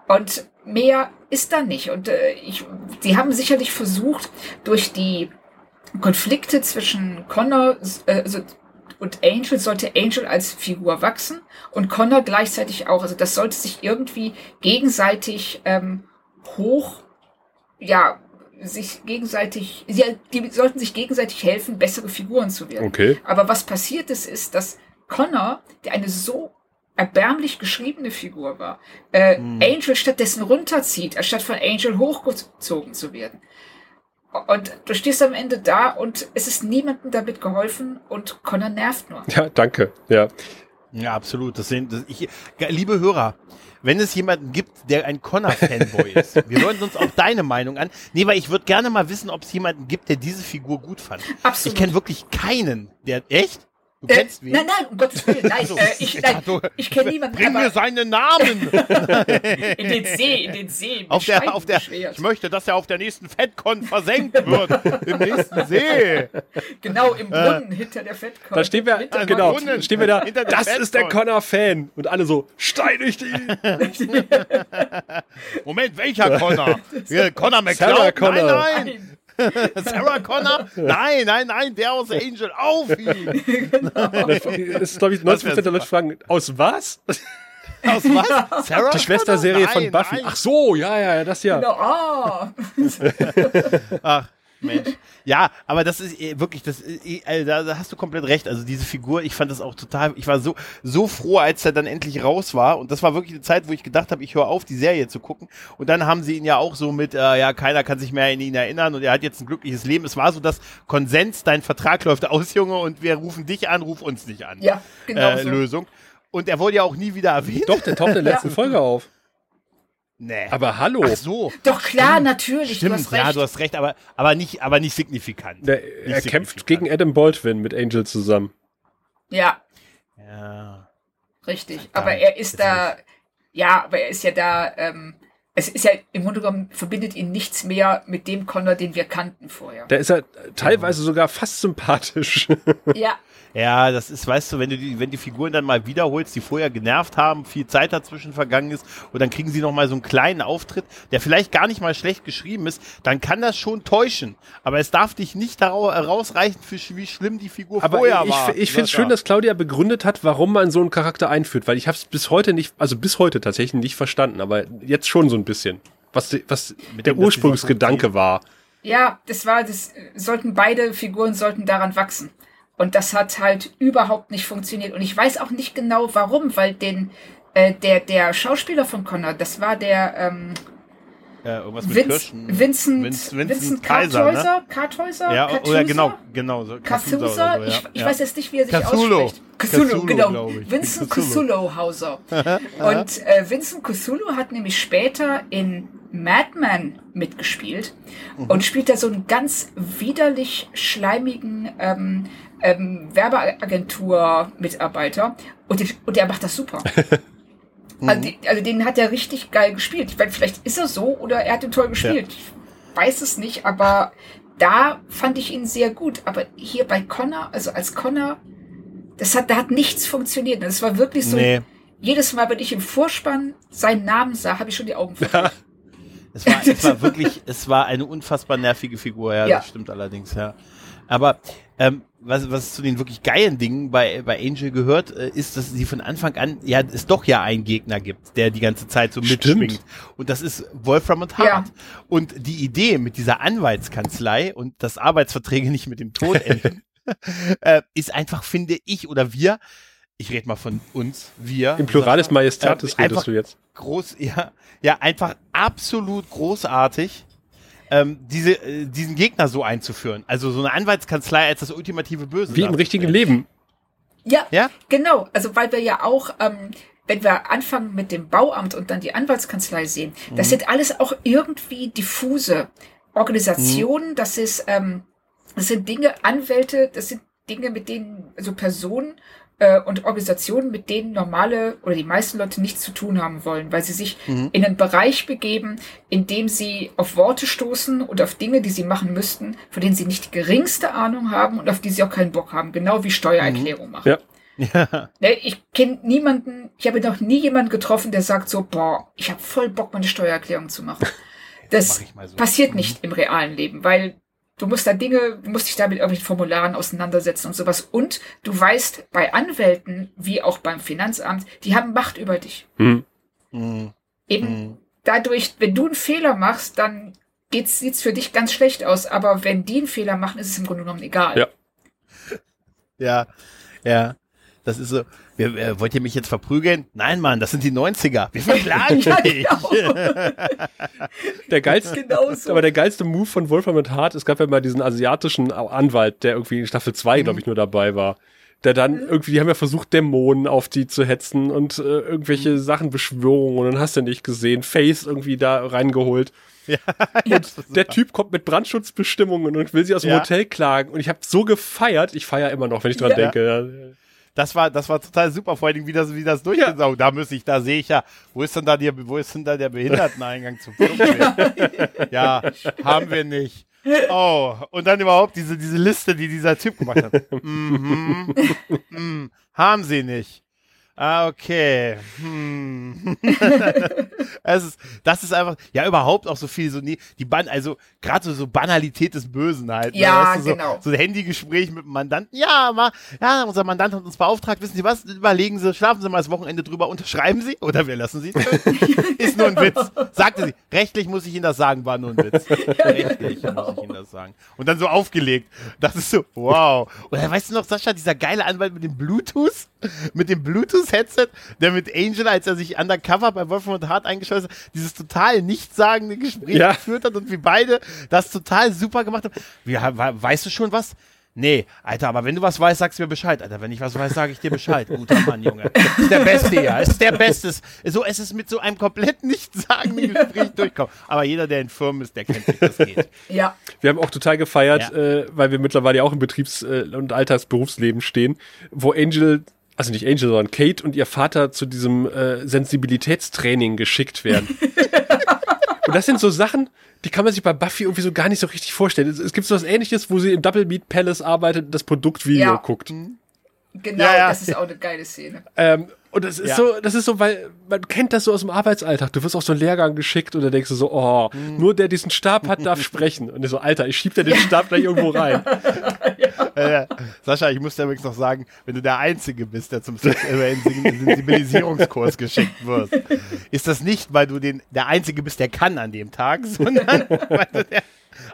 Und mehr ist da nicht. Und äh, ich, sie haben sicherlich versucht, durch die Konflikte zwischen Connor äh, also, und Angel sollte Angel als Figur wachsen und Connor gleichzeitig auch. Also das sollte sich irgendwie gegenseitig ähm, hoch, ja, sich gegenseitig, ja, die sollten sich gegenseitig helfen, bessere Figuren zu werden. Okay. Aber was passiert ist, ist, dass Connor, der eine so erbärmlich geschriebene Figur war, äh, Angel stattdessen runterzieht, anstatt von Angel hochgezogen zu werden. Und du stehst am Ende da und es ist niemandem damit geholfen und Connor nervt nur. Ja, danke. Ja. Ja, absolut. Das sind, das, ich, liebe Hörer, wenn es jemanden gibt, der ein Connor-Fanboy ist, wir hören uns auch deine Meinung an. Nee, weil ich würde gerne mal wissen, ob es jemanden gibt, der diese Figur gut fand. Absolut. Ich kenne wirklich keinen, der. Echt? Du Äh, kennst wen? nein, nein, um Gottes Willen, nein, So. äh, ich, nein, ich kenne niemanden, Bring mir seinen Namen! in den See, in den See. auf der, auf der, beschwert. ich möchte, dass er auf der nächsten FedCon versenkt wird. Im nächsten See. Genau, im Brunnen hinter der Fettkorn. Da stehen wir, Hinter- genau, Brunnen. stehen wir da, Hinter der das ist der Fettkorn. Connor-Fan. Und alle so, steinig ihn. Moment, welcher Connor? Connor McCloud? Connor. Nein, Nein. Sarah Connor? Nein, nein, nein, der aus Angel. Auf ihn! Das ist, glaube ich, 90% der Leute fragen, aus was? Aus was? Sarah Die Schwesterserie von Buffy. nein. Ach so, ja, ja, das ja. Genau, ah. Ach, Mensch. Ja, aber das ist äh, wirklich, das, äh, äh, da, da hast du komplett recht. Also diese Figur, ich fand das auch total, ich war so, so froh, als er dann endlich raus war. Und das war wirklich eine Zeit, wo ich gedacht habe, ich höre auf, die Serie zu gucken. Und dann haben sie ihn ja auch so mit, äh, ja, keiner kann sich mehr an ihn erinnern und er hat jetzt ein glückliches Leben. Es war so das Konsens, dein Vertrag läuft aus, Junge, und wir rufen dich an, ruf uns nicht an. Ja, genau äh, so. Lösung. Und er wurde ja auch nie wieder erwähnt. Doch, der taucht in der letzten Folge auf. Nee. Aber hallo. Ach so. Doch klar, natürlich, Stimmt, du hast ja, du hast recht, aber, aber, nicht, aber nicht signifikant. Der, Nicht er kämpft signifikant. gegen Adam Baldwin mit Angel zusammen. ja, Ja. richtig. Aber er ist da, ja, aber er ist ja da, ähm, es ist ja im Grunde genommen verbindet ihn nichts mehr mit dem Connor, den wir kannten vorher. Da ist er teilweise sogar fast sympathisch. Ja, Ja, das ist, weißt du, wenn du die, wenn die Figuren dann mal wiederholst, die vorher genervt haben, viel Zeit dazwischen vergangen ist, und dann kriegen sie noch mal so einen kleinen Auftritt, der vielleicht gar nicht mal schlecht geschrieben ist, dann kann das schon täuschen. Aber es darf dich nicht daraus herausreichen, für wie schlimm die Figur Aber vorher ich, war. ich finde es schön, dass Claudia begründet hat, warum man so einen Charakter einführt, weil ich habe es bis heute nicht, also bis heute tatsächlich nicht verstanden, aber jetzt schon so ein bisschen, was, was Mit der dem, Ursprungsgedanke war. ja, das war, das sollten beide Figuren sollten daran wachsen. Und das hat halt überhaupt nicht funktioniert. Und ich weiß auch nicht genau warum, weil den, äh, der, der Schauspieler von Connor, das war der, ähm, Äh, irgendwas mit Vince, Kirschen. Vincent, Vince- Vincent, Vincent Kaiser, ne? Karthäuser, Karthäuser, Ja, Karthäuser? oder genau, genau. So Cathusa, oder so, ja. ich, ich ja. weiß jetzt nicht, wie er sich Cthulhu. ausspricht. Cthulhu, Cthulhu, genau. Vincent Cthulhu. Cthulhu Hauser. Und äh, Vincent Cthulhu hat nämlich später in Madman mitgespielt Mhm. und spielt da so einen ganz widerlich schleimigen ähm, ähm, Werbeagentur-Mitarbeiter und, der- und der macht das super. Mhm. Also, die, also den hat er richtig geil gespielt. Ich meine, vielleicht ist er so oder er hat ihn toll gespielt. Ich weiß es nicht, aber da fand ich ihn sehr gut. Aber hier bei Connor, also als Connor, das hat, da hat nichts funktioniert. Das war wirklich so. Nee. Jedes Mal, wenn ich im Vorspann seinen Namen sah, habe ich schon die Augen verdreht. Es war, es war wirklich, es war eine unfassbar nervige Figur, ja, Ja. das stimmt allerdings, ja. Aber ähm, was, was zu den wirklich geilen Dingen bei, bei Angel gehört, äh, ist, dass sie von Anfang an, ja, es doch ja einen Gegner gibt, der die ganze Zeit so mitschwingt. Und das ist Wolfram und Hart. Und die Idee mit dieser Anwaltskanzlei und dass Arbeitsverträge nicht mit dem Tod enden, äh, ist einfach, finde ich oder wir, ich rede mal von uns, wir. Im Pluralis Sascha, Majestatis äh, redest du jetzt. groß, ja, ja, einfach absolut großartig, ähm, diese, äh, diesen Gegner so einzuführen. Also so eine Anwaltskanzlei als das ultimative Böse. Wie im richtigen. Leben. Ja, Ja? genau. Also weil wir ja auch, ähm, wenn wir anfangen mit dem Bauamt und dann die Anwaltskanzlei sehen, das sind alles auch irgendwie diffuse Organisationen. Das ist, ähm, das sind Dinge, Anwälte, das sind Dinge, mit denen, also Personen äh, und Organisationen, mit denen normale oder die meisten Leute nichts zu tun haben wollen, weil sie sich in einen Bereich begeben, in dem sie auf Worte stoßen und auf Dinge, die sie machen müssten, von denen sie nicht die geringste Ahnung haben und auf die sie auch keinen Bock haben, genau wie Steuererklärung machen. Ja. Ja. Ne, ich kenne niemanden, ich habe noch nie jemanden getroffen, der sagt so, boah, ich habe voll Bock, meine Steuererklärung zu machen. Das mach so. passiert nicht im realen Leben, weil du musst da Dinge, du musst dich da mit irgendwelchen Formularen auseinandersetzen und sowas. Und du weißt, bei Anwälten, wie auch beim Finanzamt, die haben Macht über dich. Hm. Mhm. Eben Mhm. dadurch, wenn du einen Fehler machst, dann geht's, sieht's für dich ganz schlecht aus. Aber wenn die einen Fehler machen, ist es im Grunde genommen egal. Ja. Ja, ja. Das ist so. Wir, äh, wollt ihr mich jetzt verprügeln? Nein, Mann, das sind die 90er. Wir verklagen Ja, dich. genau. Der geilste, Genau so. aber der geilste Move von Wolfram und Hart, es gab ja mal diesen asiatischen Anwalt, der irgendwie in Staffel 2, glaube ich, nur dabei war. Der dann irgendwie, die haben ja versucht, Dämonen auf die zu hetzen und äh, irgendwelche Sachen, Beschwörungen und dann hast du nicht gesehen, Face irgendwie da reingeholt. Der Typ kommt mit Brandschutzbestimmungen und will sie aus dem Ja. Hotel klagen und ich habe so gefeiert, ich feiere immer noch, wenn ich dran Ja. denke. Ja. Das war, das war total super, vor allen Dingen, wie das, wie das durchgeht. Oh, da muss ich, da sehe ich ja, wo ist denn da die, wo ist denn da der Behinderteneingang zum Flugweg? ja, haben wir nicht. Oh, und dann überhaupt diese, diese Liste, die dieser Typ gemacht hat. Mhm. Mhm. Haben sie nicht. Ah, okay. Hm. es ist, das ist einfach, ja, überhaupt auch so viel, so, nee, die Ban, also, gerade so, so Banalität des Bösen halt. ne, Ja, weißt du, so, genau. So ein Handygespräch mit dem Mandanten. Ja, ma, ja, unser Mandant hat uns beauftragt, wissen Sie was? Überlegen Sie, schlafen Sie mal das Wochenende drüber, unterschreiben Sie oder wir lassen Sie ist nur ein Witz. Sagte sie. Rechtlich muss ich Ihnen das sagen, war nur ein Witz. Rechtlich muss ich Ihnen das sagen. Und dann so aufgelegt. Das ist so, wow. Dann weißt du noch, Sascha, dieser geile Anwalt mit dem Bluetooth, mit dem Bluetooth-Headset, der mit Angel, als er sich undercover bei Wolfram und Hart eingeschlossen hat, dieses total nichtssagende Gespräch Ja. geführt hat und wie beide das total super gemacht haben. Wie, we- weißt du schon was? Nee, Alter, aber wenn du was weißt, sagst du mir Bescheid, Alter. Wenn ich was weiß, sage ich dir Bescheid. Guter Mann, Junge. Ist der Beste, ja. Ist der Beste. So, es ist mit so einem komplett nichtssagenden Gespräch durchkommen. Aber jeder, der in Firmen ist, der kennt sich, das geht. Ja. Wir haben auch total gefeiert, Ja. äh, weil wir mittlerweile ja auch im Betriebs- äh, und Alltagsberufsleben stehen, wo Angel, also nicht Angel, sondern Kate und ihr Vater zu diesem äh, Sensibilitätstraining geschickt werden. und das sind so Sachen, die kann man sich bei Buffy irgendwie so gar nicht so richtig vorstellen. Es, es gibt so was ähnliches, wo sie im Double Meat Palace arbeitet und das Produktvideo Ja. guckt. Genau, Ja, ja. das ist auch eine geile Szene. Ähm, und das ist Ja. so, das ist so, weil man kennt das so aus dem Arbeitsalltag. Du wirst auf so einen Lehrgang geschickt und da denkst du so, oh, nur der diesen Stab hat, darf sprechen. Und ich so, Alter, ich schieb dir den Stab gleich irgendwo rein. Äh, Sascha, ich muss dir übrigens noch sagen, wenn du der Einzige bist, der zum Sensibilisierungskurs geschickt wird, ist das nicht, weil du den, der Einzige bist, der kann an dem Tag, sondern weil du der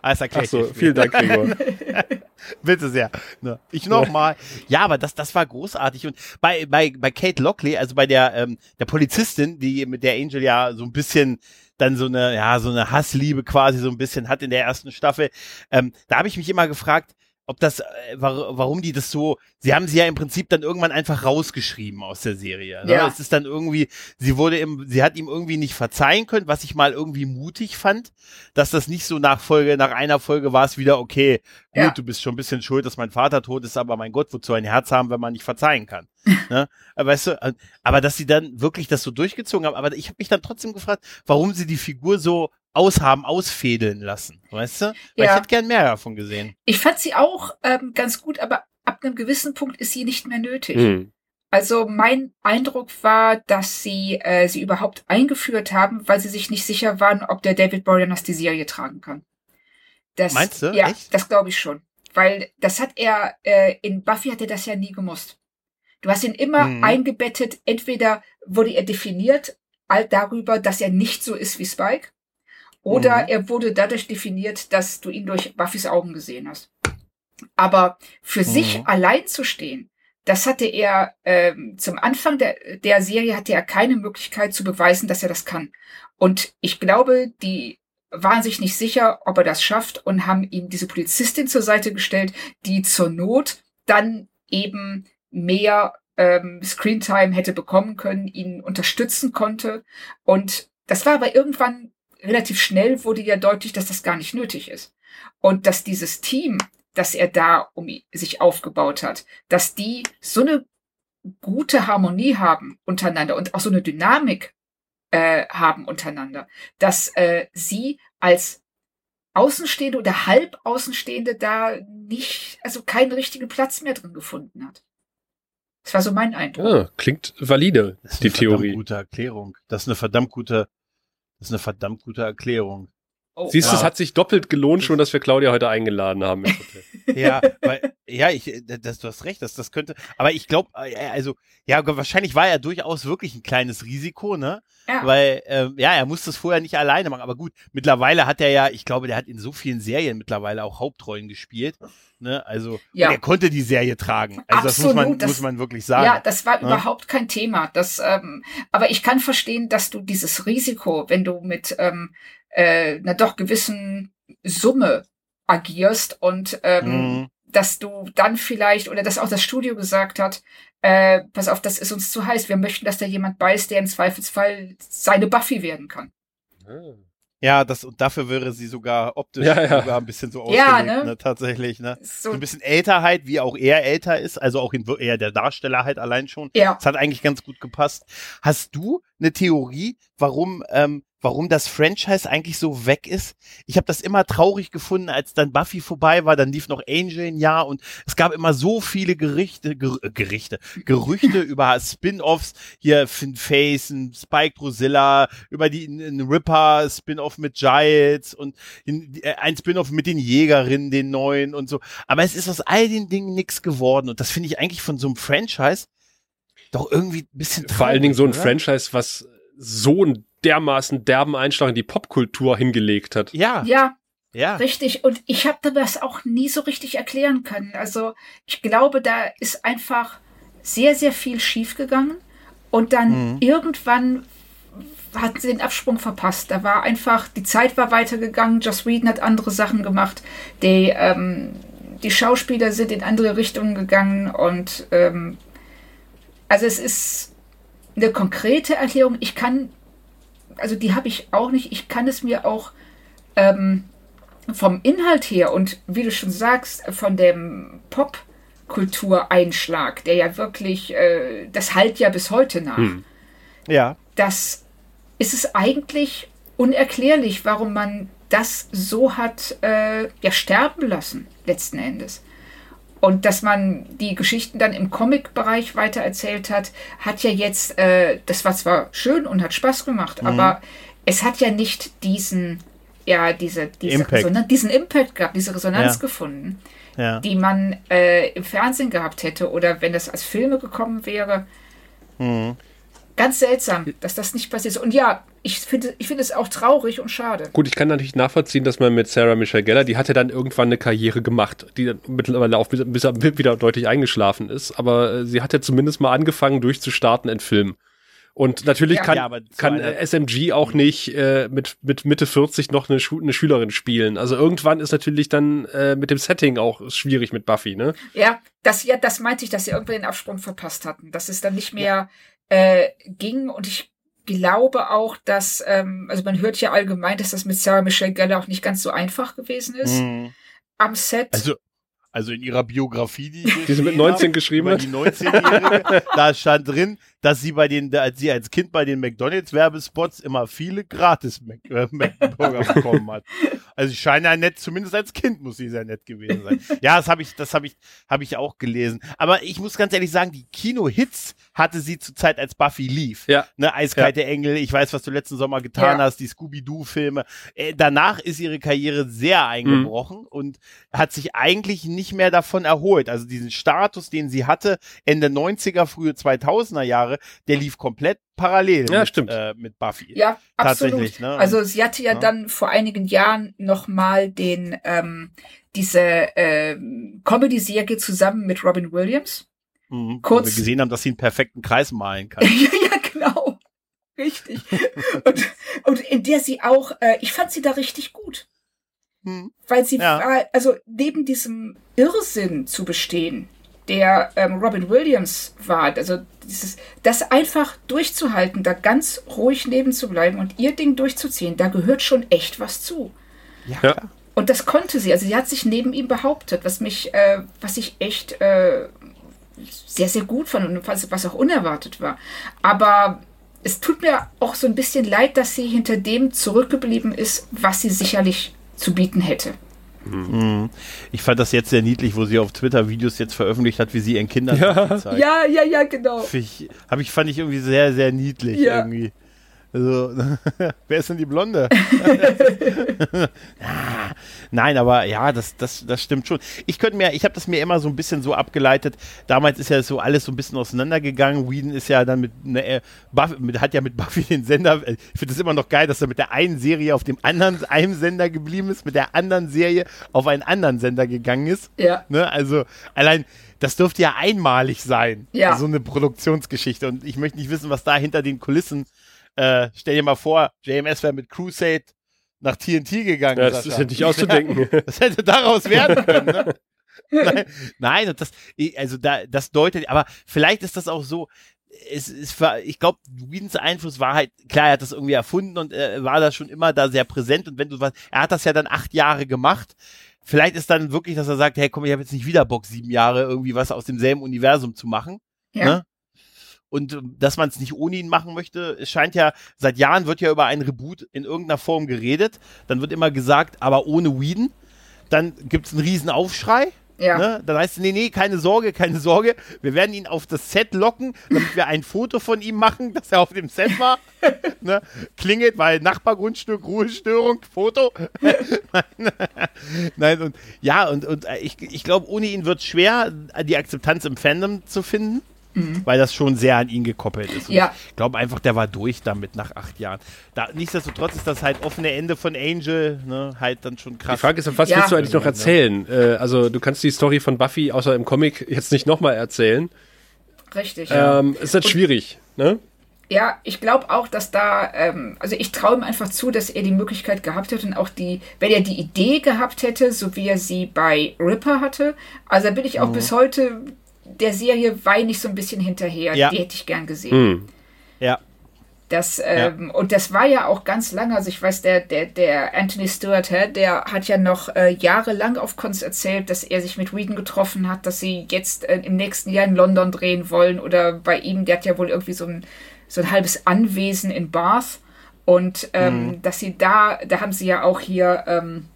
Alles erklärt. Ach so, vielen Dank, Gregor. Bitte sehr. Ne? Ich nochmal. Ja, aber das, das war großartig. Und bei, bei, bei Kate Lockley, also bei der, ähm, der Polizistin, die mit der Angel ja so ein bisschen dann so eine, ja, so eine Hassliebe quasi so ein bisschen hat in der ersten Staffel, ähm, da habe ich mich immer gefragt, ob das, äh, warum die das so, sie haben sie ja im Prinzip dann irgendwann einfach rausgeschrieben aus der Serie. Ne? Ja. Es ist dann irgendwie, sie wurde im, sie hat ihm irgendwie nicht verzeihen können, was ich mal irgendwie mutig fand, dass das nicht so nach Folge, nach einer Folge war es wieder, okay, ja. du bist schon ein bisschen schuld, dass mein Vater tot ist, aber mein Gott, wozu ein Herz haben, wenn man nicht verzeihen kann. ne? Weißt du, äh, aber dass sie dann wirklich das so durchgezogen haben, aber ich habe mich dann trotzdem gefragt, warum sie die Figur so aushaben, ausfädeln lassen. Weißt du? Weil ja. ich hätte gern mehr davon gesehen. Ich fand sie auch ähm, ganz gut, aber ab einem gewissen Punkt ist sie nicht mehr nötig. Hm. Also mein Eindruck war, dass sie äh, sie überhaupt eingeführt haben, weil sie sich nicht sicher waren, ob der David Boreanaz die Serie tragen kann. Das, Meinst du? Ja, Echt? das glaube ich schon. Weil das hat er, äh, in Buffy hat er das ja nie gemusst. Du hast ihn immer mhm. eingebettet, entweder wurde er definiert all darüber, dass er nicht so ist wie Spike, oder mhm. er wurde dadurch definiert, dass du ihn durch Buffys Augen gesehen hast. Aber für mhm. sich allein zu stehen, das hatte er ähm, zum Anfang der, der Serie hatte er keine Möglichkeit zu beweisen, dass er das kann. Und ich glaube, die waren sich nicht sicher, ob er das schafft und haben ihm diese Polizistin zur Seite gestellt, die zur Not dann eben mehr ähm, Screentime hätte bekommen können, ihn unterstützen konnte. Und das war aber irgendwann relativ schnell wurde ja deutlich, dass das gar nicht nötig ist. Und dass dieses Team, das er da um sich aufgebaut hat, dass die so eine gute Harmonie haben untereinander und auch so eine Dynamik äh, haben untereinander, dass äh, sie als Außenstehende oder Halbaußenstehende da nicht, also keinen richtigen Platz mehr drin gefunden hat. Das war so mein Eindruck. Ah, klingt valide, die Theorie. Das ist eine gute Erklärung. Das ist eine verdammt gute das ist eine verdammt gute Erklärung. Oh, Siehst du, ja. es hat sich doppelt gelohnt schon, dass wir Claudia heute eingeladen haben. ja, weil, ja, ich, das, du hast recht, das, das könnte, aber ich glaube, äh, also, ja, wahrscheinlich war er durchaus wirklich ein kleines Risiko, ne? Ja. Weil, ähm, ja, er musste es vorher nicht alleine machen, aber gut, mittlerweile hat er ja, ich glaube, der hat in so vielen Serien mittlerweile auch Hauptrollen gespielt. Ne? Also ja. er konnte die Serie tragen. Also Absolut, das muss man, das, muss man wirklich sagen. Ja, das war ja? Ne? überhaupt kein Thema. Das, ähm, aber ich kann verstehen, dass du dieses Risiko, wenn du mit ähm, äh, einer doch gewissen Summe agierst und ähm, mhm. dass du dann vielleicht, oder dass auch das Studio gesagt hat, äh, pass auf, das ist uns zu heiß. Wir möchten, dass da jemand beißt, der im Zweifelsfall seine Buffy werden kann. Mhm. Ja, das, und dafür wäre sie sogar optisch ja, ja. sogar ein bisschen so ausgelegt, ja, ne? ne? tatsächlich, ne? So, so, ein bisschen älter halt, wie auch er älter ist, also auch in, eher der Darsteller halt allein schon. Ja. Das hat eigentlich ganz gut gepasst. Hast du eine Theorie, warum ähm, warum das Franchise eigentlich so weg ist. Ich habe das immer traurig gefunden, als dann Buffy vorbei war, dann lief noch Angel ein Jahr und es gab immer so viele Gerichte, Ger äh, Gerichte, Gerüchte über Spin-offs, hier Finn Face, ein Spike Drusilla, über die Ripper Spin-off mit Giles und äh, ein Spin-off mit den Jägerinnen, den neuen und so. Aber es ist aus all den Dingen nichts geworden und das finde ich eigentlich von so einem Franchise doch irgendwie ein bisschen traurig, Vor allen Dingen so ein oder? Franchise, was so ein dermaßen derben Einschlag in die Popkultur hingelegt hat. Ja. Ja. Ja. Richtig. Und ich habe das auch nie so richtig erklären können. Also ich glaube, da ist einfach sehr, sehr viel schiefgegangen. Und dann mhm. irgendwann hat sie den Absprung verpasst. Da war einfach, die Zeit war weitergegangen. Joss Whedon hat andere Sachen gemacht. Die, ähm, die Schauspieler sind in andere Richtungen gegangen. Und ähm, also es ist eine konkrete Erklärung. Ich kann also die habe ich auch nicht. Ich kann es mir auch ähm, vom Inhalt her und wie du schon sagst, von dem Popkultureinschlag, der ja wirklich, äh, das halt ja bis heute nach. Hm. Ja. Das ist es eigentlich unerklärlich, warum man das so hat äh, ja sterben lassen, letzten Endes. Und dass man die Geschichten dann im Comic-Bereich weitererzählt hat, hat ja jetzt, äh, das war zwar schön und hat Spaß gemacht, mhm. aber es hat ja nicht diesen, ja, diese, diese Impact. Resonanz, diesen Impact gehabt, diese Resonanz ja. gefunden, ja. die man äh, im Fernsehen gehabt hätte oder wenn das als Filme gekommen wäre. Mhm. Ganz seltsam, dass das nicht passiert ist. Und ja, ich finde ich finde es auch traurig und schade. Gut, ich kann natürlich nachvollziehen, dass man mit Sarah Michelle Geller, die hatte dann irgendwann eine Karriere gemacht, die dann mittlerweile auch bis, bis wieder deutlich eingeschlafen ist, aber äh, sie hatte zumindest mal angefangen durchzustarten in Filmen. Und natürlich ja, kann, ja, kann SMG auch nicht äh, mit, mit Mitte 40 noch eine, Schu eine Schülerin spielen. Also irgendwann ist natürlich dann äh, mit dem Setting auch schwierig mit Buffy, ne? Ja, das, ja, das meinte ich, dass sie irgendwie den Absprung verpasst hatten. Dass es dann nicht mehr äh, ging und ich glaube auch, dass, ähm, also man hört ja allgemein, dass das mit Sarah Michelle Gellar auch nicht ganz so einfach gewesen ist. Mhm. Am Set. Also also in ihrer Biografie, die, ich die sie mit 19 hab, geschrieben hat. Die 19-Jährige, da stand drin, dass sie bei den, als sie als Kind bei den McDonalds-Werbespots immer viele gratis Mac, äh, McBurger bekommen hat. Also scheint ja nett, zumindest als Kind muss sie sehr nett gewesen sein. Ja, das habe ich, das habe ich, habe ich auch gelesen. Aber ich muss ganz ehrlich sagen, die Kino-Hits hatte sie zur Zeit, als Buffy lief. Ja. Ne, Eiskalte ja. Engel, ich weiß, was du letzten Sommer getan ja. hast, die Scooby-Doo-Filme. Äh, danach ist ihre Karriere sehr eingebrochen mhm. und hat sich eigentlich nicht mehr davon erholt. Also diesen Status, den sie hatte, Ende 90er, frühe 2000er Jahre, der lief komplett parallel ja, mit, stimmt. Äh, mit Buffy. Ja, absolut. Ne? Also sie hatte ja, ja, dann vor einigen Jahren noch mal den ähm, diese äh, Comedy-Serie zusammen mit Robin Williams. Mhm, Kurz, wo wir gesehen haben, dass sie einen perfekten Kreis malen kann. ja, ja, genau. Richtig. und, und in der sie auch, äh, ich fand sie da richtig gut. Hm. Weil sie ja. war, also neben diesem Irrsinn zu bestehen, der ähm, Robin Williams war, also dieses, das einfach durchzuhalten, da ganz ruhig neben zu bleiben und ihr Ding durchzuziehen, da gehört schon echt was zu. Ja. Und das konnte sie, also sie hat sich neben ihm behauptet, was mich, äh, was ich echt äh, sehr, sehr gut fand und was, was auch unerwartet war. Aber es tut mir auch so ein bisschen leid, dass sie hinter dem zurückgeblieben ist, was sie sicherlich zu bieten hätte. Mhm. Ich fand das jetzt sehr niedlich, wo sie auf Twitter Videos jetzt veröffentlicht hat, wie sie ihren Kindern ja. zeigt. Ja, ja, ja, genau. Ich, hab ich, fand ich irgendwie sehr, sehr niedlich ja. irgendwie. Also, wer ist denn die Blonde? Nein, aber ja, das, das, das stimmt schon. Ich könnte mir, ich habe das mir immer so ein bisschen so abgeleitet. Damals ist ja so alles so ein bisschen auseinandergegangen. Whedon ist ja dann mit, ne, Buffy, mit hat ja mit Buffy den Sender. Ich finde das immer noch geil, dass er mit der einen Serie auf dem anderen einem Sender geblieben ist, mit der anderen Serie auf einen anderen Sender gegangen ist. Ja. Ne, also allein das dürfte ja einmalig sein. Ja. So eine Produktionsgeschichte. Und ich möchte nicht wissen, was da hinter den Kulissen äh, stell dir mal vor, JMS wäre mit Crusade nach TNT gegangen. Ja, das Sascha. ist ja nicht auszudenken. das hätte daraus werden können, ne? nein, nein, das, also da, das deutet, aber vielleicht ist das auch so, es ist, ich glaube, Whedons Einfluss war halt, klar, er hat das irgendwie erfunden und er war da schon immer da sehr präsent und wenn du was, er hat das ja dann acht Jahre gemacht. Vielleicht ist dann wirklich, dass er sagt, hey, komm, ich habe jetzt nicht wieder Bock, sieben Jahre irgendwie was aus demselben Universum zu machen. Ja. Ne? Und ähm, dass man es nicht ohne ihn machen möchte. Es scheint ja, seit Jahren wird ja über einen Reboot in irgendeiner Form geredet. Dann wird immer gesagt, aber ohne Whedon. Dann gibt es einen riesen Aufschrei. Ja. Ne? Dann heißt es, nee, nee, keine Sorge, keine Sorge. Wir werden ihn auf das Set locken, damit wir ein Foto von ihm machen, dass er auf dem Set war. ne? Klingelt, weil Nachbargrundstück, Ruhestörung, Foto. Nein, und ja, und, und äh, ich, ich glaube, ohne ihn wird es schwer, die Akzeptanz im Fandom zu finden. Mhm. Weil das schon sehr an ihn gekoppelt ist. Und ja. Ich glaube einfach, der war durch damit nach acht Jahren. Da, nichtsdestotrotz ist das halt offene Ende von Angel ne, halt dann schon krass. Die Frage ist, was ja. willst du eigentlich noch erzählen? Äh, also du kannst die Story von Buffy außer im Comic jetzt nicht nochmal erzählen. Richtig. Ähm, ist halt schwierig, ne? Ja, ich glaube auch, dass da, ähm, also ich traue ihm einfach zu, dass er die Möglichkeit gehabt hätte und auch die, wenn er die Idee gehabt hätte, so wie er sie bei Ripper hatte. Also da bin ich auch mhm. bis heute der Serie weine ich so ein bisschen hinterher. Ja. Die hätte ich gern gesehen. Hm. Ja. Das, ähm, ja. Und das war ja auch ganz lange, also ich weiß, der, der, der Anthony Stewart, der hat ja noch äh, jahrelang auf Cons erzählt, dass er sich mit Whedon getroffen hat, dass sie jetzt äh, im nächsten Jahr in London drehen wollen oder bei ihm, der hat ja wohl irgendwie so ein, so ein halbes Anwesen in Bath und ähm, mhm. dass sie da, da haben sie ja auch hier ähm,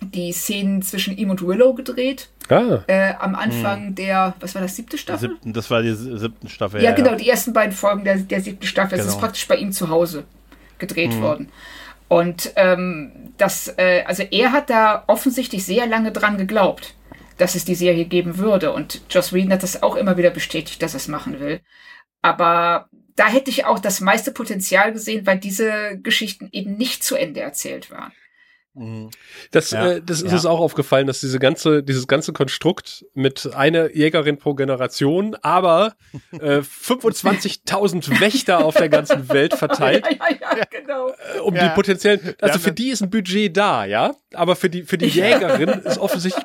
die Szenen zwischen ihm und Willow gedreht. Ah. Äh, am Anfang hm. der, was war das, siebte Staffel? Siebten, das war die siebten Staffel. Ja, ja genau, ja. die ersten beiden Folgen der, der siebten Staffel. Genau. Das ist praktisch bei ihm zu Hause gedreht hm. worden. Und ähm, das, äh, also er hat da offensichtlich sehr lange dran geglaubt, dass es die Serie geben würde. Und Joss Whedon hat das auch immer wieder bestätigt, dass er es machen will. Aber da hätte ich auch das meiste Potenzial gesehen, weil diese Geschichten eben nicht zu Ende erzählt waren. Mhm. Das, ja, äh, das ist ja. uns auch aufgefallen, dass diese ganze, dieses ganze Konstrukt mit einer Jägerin pro Generation, aber äh, 25.000 Wächter auf der ganzen Welt verteilt. Ja, ja, ja, genau. Äh, um die potenziellen, also für die ist ein Budget da, ja, aber für die, für die Jägerin ist offensichtlich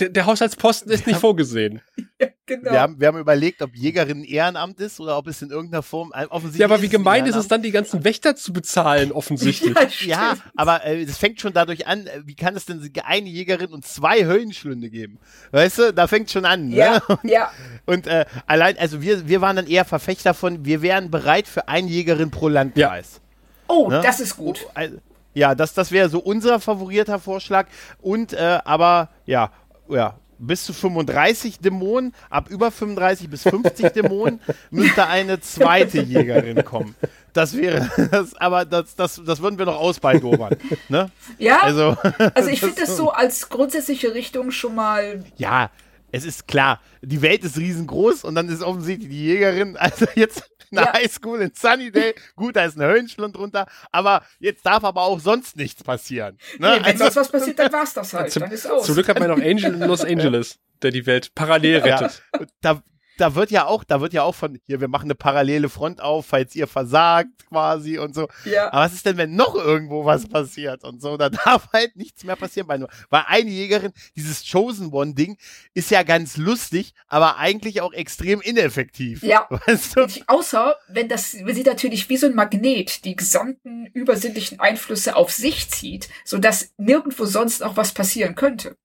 der, der Haushaltsposten ist nicht vorgesehen. Ja, genau. wir, haben, wir haben überlegt, ob Jägerin Ehrenamt ist oder ob es in irgendeiner Form offensichtlich Ja, aber wie gemein ist es dann, die ganzen Wächter zu bezahlen, offensichtlich. ja, ja aber äh, das fängt schon dadurch an, äh, wie kann es denn eine Jägerin und zwei Höllenschlünde geben? Weißt du, da fängt schon an. Ne? Ja, und, ja. Und äh, allein, also wir, wir waren dann eher Verfechter von, wir wären bereit für eine Jägerin pro Landkreis. Ja. Oh, ne? das ist gut. Oh, also, ja, das, das wäre so unser favorierter Vorschlag. Und, äh, aber, ja, ja, bis zu 35 Dämonen, ab über 35 bis 50 Dämonen müsste eine zweite Jägerin kommen. Das wäre das, aber das, das, das würden wir noch ausbaldobern. Ne? Ja, also, also ich finde das so als grundsätzliche Richtung schon mal. Ja, es ist klar, die Welt ist riesengroß und dann ist offensichtlich die Jägerin, also jetzt eine ja. Highschool in Sunnydale. Gut, da ist ein Höllenschlund drunter, aber jetzt darf aber auch sonst nichts passieren. Ne? Nee, wenn also, sonst was passiert, dann war's das halt. Zum, dann ist aus. Zum Glück hat man noch Angel in Los Angeles, der die Welt parallel rettet. Ja. Da, da wird ja auch, da wird ja auch von, hier, wir machen eine parallele Front auf, falls ihr versagt quasi und so. Ja. Aber was ist denn, wenn noch irgendwo was passiert und so? Da darf halt nichts mehr passieren bei nur. Weil eine Jägerin, dieses Chosen One-Ding, ist ja ganz lustig, aber eigentlich auch extrem ineffektiv. Ja. Weißt du? Außer, wenn das, wenn sie natürlich wie so ein Magnet die gesamten übersinnlichen Einflüsse auf sich zieht, sodass nirgendwo sonst auch was passieren könnte.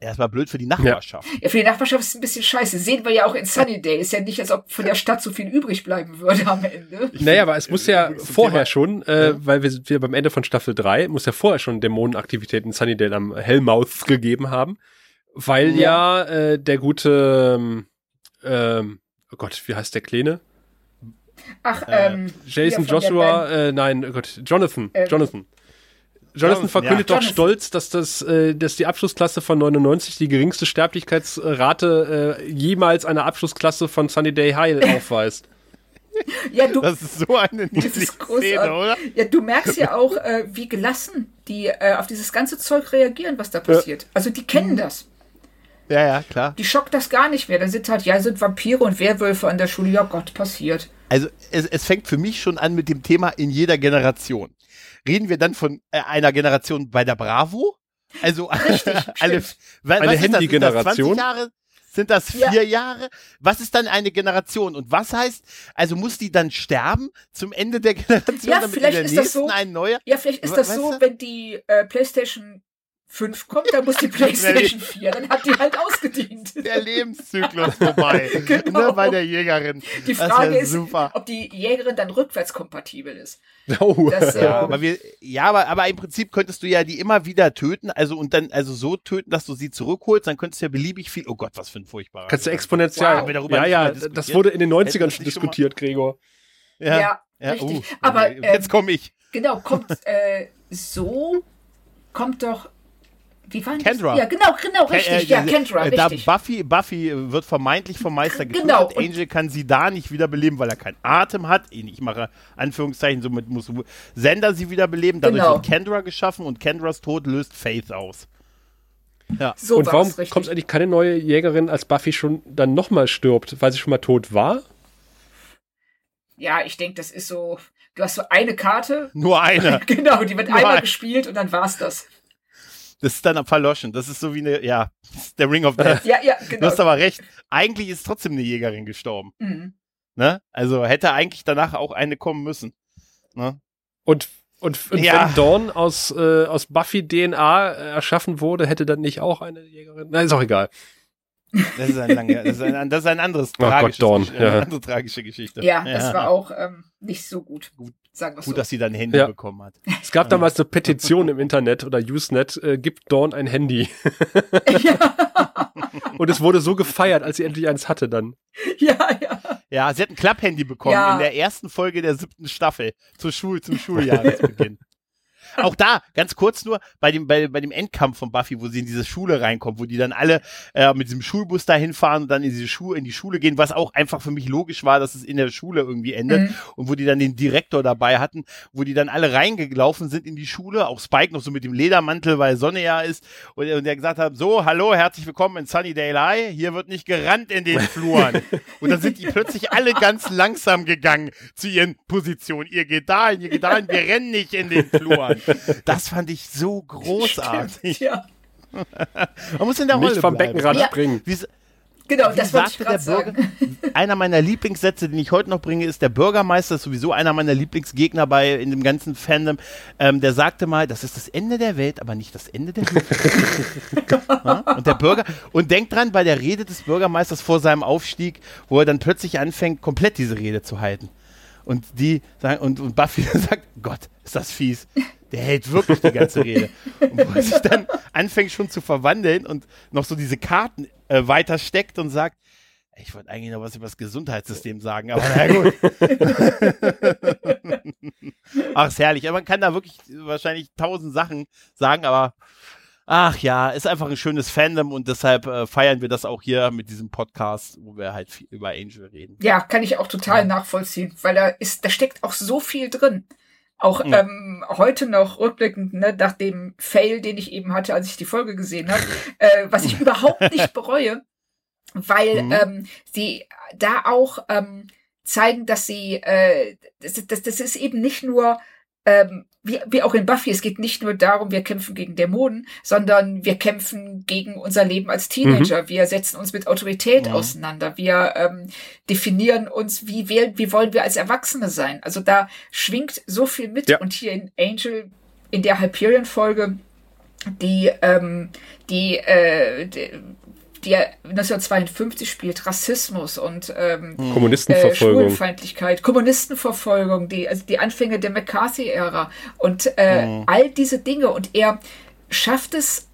Erstmal blöd für die Nachbarschaft. Ja. ja, für die Nachbarschaft ist es ein bisschen scheiße. Sehen wir ja auch in Sunnydale. Ist ja nicht, als ob von der Stadt so viel übrig bleiben würde am Ende. Ich naja, aber es muss ja vorher schon, äh, ja. weil wir, wir beim Ende von Staffel 3, muss ja vorher schon Dämonenaktivitäten in Sunnydale am Hellmouth gegeben haben. Weil ja, ja äh, der gute, ähm, ähm, oh Gott, wie heißt der Kleine? Ach, ähm, Jason Joshua, äh, nein, oh Gott, Jonathan, ähm, Jonathan. Jonathan verkündet ja. doch stolz, dass das, äh, dass die Abschlussklasse von 99 die geringste Sterblichkeitsrate äh, jemals einer Abschlussklasse von Sunny High aufweist. ja, du, das ist so eine niedliche Szene, oder? Ja, du merkst ja auch, äh, wie gelassen die äh, auf dieses ganze Zeug reagieren, was da passiert. Ja. Also die kennen das. Ja, ja, klar. Die schockt das gar nicht mehr. Dann sind halt, ja, sind Vampire und Werwölfe an der Schule. Ja Gott, passiert. Also es, es fängt für mich schon an mit dem Thema in jeder Generation. Reden wir dann von äh, einer Generation bei der Bravo? Also Richtig, alle, was, eine Handy-Generation. Sind das vier ja. Jahre? Was ist dann eine Generation? Und was heißt, also muss die dann sterben zum Ende der Generation, ja, damit vielleicht in der ist nächsten das so, ein neuer? Ja, vielleicht ist das so, du? wenn die äh, PlayStation 5 kommt, dann muss die PlayStation 4, dann hat die halt ausgedient. Der Lebenszyklus vorbei. genau. Ne, bei der Jägerin. Die Frage ist, super. ob die Jägerin dann rückwärtskompatibel ist. Oh. Das, ja, ähm, aber wir, ja aber, aber im Prinzip könntest du ja die immer wieder töten, also und dann also so töten, dass du sie zurückholst, dann könntest du ja beliebig viel. Oh Gott, was für ein furchtbarer. Kannst du exponentiell. Wow. Ja, ja, das wurde in den 90ern schon diskutiert, Gregor. Ja, ja, ja richtig. Uh, aber ähm, jetzt komme ich. Genau, kommt äh, so kommt doch wie war Kendra. Das? Ja, genau, genau, richtig. Äh, ja, Kendra, äh, richtig. Da Buffy, Buffy wird vermeintlich vom Meister getötet. Genau. Angel kann sie da nicht wiederbeleben, weil er keinen Atem hat. Ich mache Anführungszeichen, somit muss Sender sie wiederbeleben. Dadurch genau. wird Kendra geschaffen und Kendras Tod löst Faith aus. Ja. So und warum kommt eigentlich keine neue Jägerin, als Buffy schon dann nochmal stirbt, weil sie schon mal tot war? Ja, ich denke, das ist so. Du hast so eine Karte. Nur eine. genau, die wird Nur einmal ein. gespielt und dann war's das. Das ist dann verloschen. Das ist so wie eine, ja, der Ring of Death. ja, ja, genau. Du hast aber recht. Eigentlich ist trotzdem eine Jägerin gestorben. Mhm. Ne? Also hätte eigentlich danach auch eine kommen müssen. Ne? Und, und, und ja. wenn Dawn aus, äh, aus Buffy DNA erschaffen wurde, hätte dann nicht auch eine Jägerin? Nein, ist auch egal. Das ist ein, lange, das ist ein, das ist ein anderes oh tragisches, Gott, Dawn, ja. eine andere tragische Geschichte. Ja, das ja. war auch ähm, nicht so gut. Gut, Sagen Gut, so. dass sie dann ein Handy ja. bekommen hat. Es gab damals eine Petition im Internet oder Usenet, äh, gibt Dawn ein Handy. Ja. Und es wurde so gefeiert, als sie endlich eins hatte dann. Ja, ja. Ja, sie hat ein Klapphandy bekommen ja. in der ersten Folge der siebten Staffel zur Schul zum Schuljahresbeginn. Auch da, ganz kurz nur, bei dem, bei, bei dem Endkampf von Buffy, wo sie in diese Schule reinkommt, wo die dann alle äh, mit diesem Schulbus dahin fahren und dann in diese Schule, in die Schule gehen, was auch einfach für mich logisch war, dass es in der Schule irgendwie endet mhm. und wo die dann den Direktor dabei hatten, wo die dann alle reingelaufen sind in die Schule, auch Spike noch so mit dem Ledermantel, weil Sonne ja ist und, und der gesagt hat, so, hallo, herzlich willkommen in Sunnydale High, hier wird nicht gerannt in den Fluren. und dann sind die plötzlich alle ganz langsam gegangen zu ihren Positionen. Ihr geht dahin, ihr geht dahin, wir rennen nicht in den Fluren. Das fand ich so großartig. Stimmt, ja. Man muss in der Rolle Nicht vom bleiben. Beckenrad ja. springen. Wie, Genau, das wollte ich gerade sagen. Einer meiner Lieblingssätze, den ich heute noch bringe, ist der Bürgermeister, ist sowieso einer meiner Lieblingsgegner bei in dem ganzen Fandom. Ähm, der sagte mal, das ist das Ende der Welt, aber nicht das Ende der Welt. ja? Und der Bürger und denkt dran bei der Rede des Bürgermeisters vor seinem Aufstieg, wo er dann plötzlich anfängt, komplett diese Rede zu halten. Und die sagen, und, und Buffy sagt, Gott, ist das fies. Der hält wirklich die ganze Rede. Und wo er sich dann anfängt schon zu verwandeln und noch so diese Karten äh, weiter steckt und sagt, ich wollte eigentlich noch was über das Gesundheitssystem sagen, aber na gut. Ach, ist herrlich. Aber man kann da wirklich wahrscheinlich tausend Sachen sagen, aber ach ja, ist einfach ein schönes Fandom und deshalb äh, feiern wir das auch hier mit diesem Podcast, wo wir halt viel über Angel reden. Ja, kann ich auch total ja. nachvollziehen, weil da ist, da steckt auch so viel drin. Auch mhm. ähm, heute noch rückblickend, ne, nach dem Fail, den ich eben hatte, als ich die Folge gesehen habe, äh, was ich überhaupt nicht bereue, weil mhm. ähm, sie da auch ähm, zeigen, dass sie, äh, das, das, das ist eben nicht nur ähm, wie, wie auch in Buffy, es geht nicht nur darum, wir kämpfen gegen Dämonen, sondern wir kämpfen gegen unser Leben als Teenager. Mhm. Wir setzen uns mit Autorität mhm. auseinander. Wir ähm, definieren uns, wie, wir, wie wollen wir als Erwachsene sein. Also da schwingt so viel mit. Ja. Und hier in Angel, in der Hyperion-Folge, die, ähm, die, äh, die die 1952 spielt, Rassismus und ähm, hm. Kommunistenverfolgung. Äh, Schwulenfeindlichkeit, Kommunistenverfolgung, die, also die Anfänge der McCarthy-Ära und äh, mhm. all diese Dinge. Und er schafft es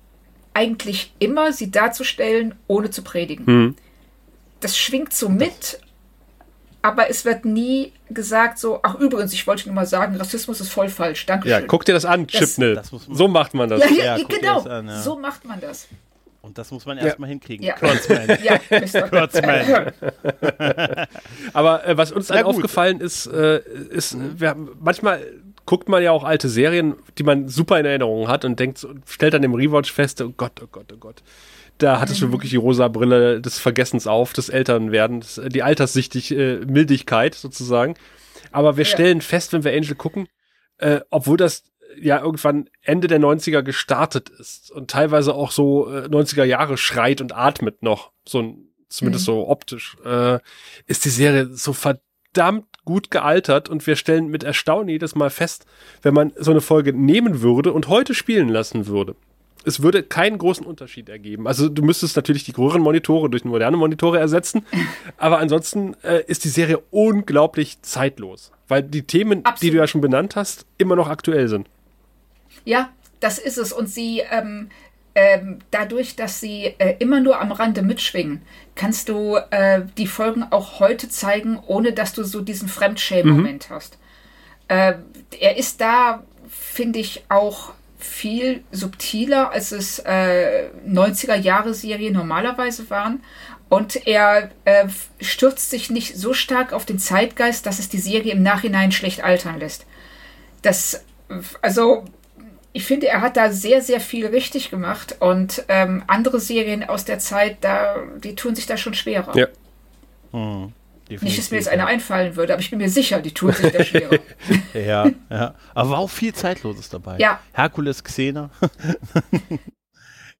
eigentlich immer, sie darzustellen, ohne zu predigen. Mhm. Das schwingt so mit, aber es wird nie gesagt so, ach übrigens, ich wollte nur mal sagen, Rassismus ist voll falsch. Dankeschön. Ja, guck dir das an, Chipnell. So macht man das. Ja, ja, ja genau, an, ja. so macht man das. Und das muss man erstmal ja. hinkriegen. Ja. Kurzman. ja, Kurzman. Aber äh, was uns dann aufgefallen ist, äh, ist, mhm. wir haben, manchmal guckt man ja auch alte Serien, die man super in Erinnerung hat und denkt, stellt dann im Rewatch fest, oh Gott, oh Gott, oh Gott. Da hattest du mhm. wirklich die rosa Brille des Vergessens auf, des Älternwerdens, die Alterssichtig, äh, Mildigkeit sozusagen. Aber wir stellen fest, wenn wir Angel gucken, äh, obwohl das ja irgendwann Ende der 90er gestartet ist und teilweise auch so äh, 90er Jahre schreit und atmet noch, so ein, zumindest mhm. so optisch, äh, ist die Serie so verdammt gut gealtert und wir stellen mit Erstaunen jedes Mal fest, wenn man so eine Folge nehmen würde und heute spielen lassen würde. Es würde keinen großen Unterschied ergeben. Also du müsstest natürlich die Röhrenmonitore durch moderne Monitore ersetzen, aber ansonsten äh, ist die Serie unglaublich zeitlos, weil die Themen, Absolut. die du ja schon benannt hast, immer noch aktuell sind. Ja, das ist es. Und sie, ähm, ähm, dadurch, dass sie äh, immer nur am Rande mitschwingen, kannst du äh, die Folgen auch heute zeigen, ohne dass du so diesen Fremdschämen-Moment mhm. hast. Äh, er ist da, finde ich, auch viel subtiler, als es 90er-Jahre-Serien äh, normalerweise waren. Und er äh, stürzt sich nicht so stark auf den Zeitgeist, dass es die Serie im Nachhinein schlecht altern lässt. Das, also ich finde, er hat da sehr, sehr viel richtig gemacht und ähm, andere Serien aus der Zeit, da, die tun sich da schon schwerer. Ja. Hm, Nicht, dass mir jetzt eine einfallen würde, aber ich bin mir sicher, die tun sich da schwerer. ja, ja. Aber war auch viel Zeitloses dabei. Ja. Herkules, Xena.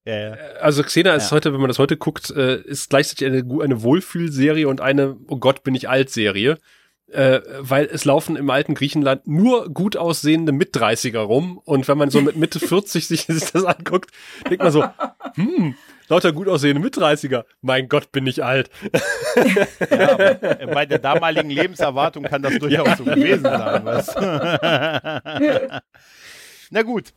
Ja, ja. Also Xena ist ja. heute, wenn man das heute guckt, äh, ist gleichzeitig eine, eine Wohlfühlserie und eine Oh Gott, bin ich alt Serie äh, weil es laufen im alten Griechenland nur gut aussehende Mit-30er rum und wenn man so mit Mitte 40 sich das anguckt, denkt man so, hm, lauter gut aussehende Mit-30er, mein Gott, bin ich alt. Ja, bei der damaligen Lebenserwartung kann das durchaus ja. so gewesen sein. Was? Na gut.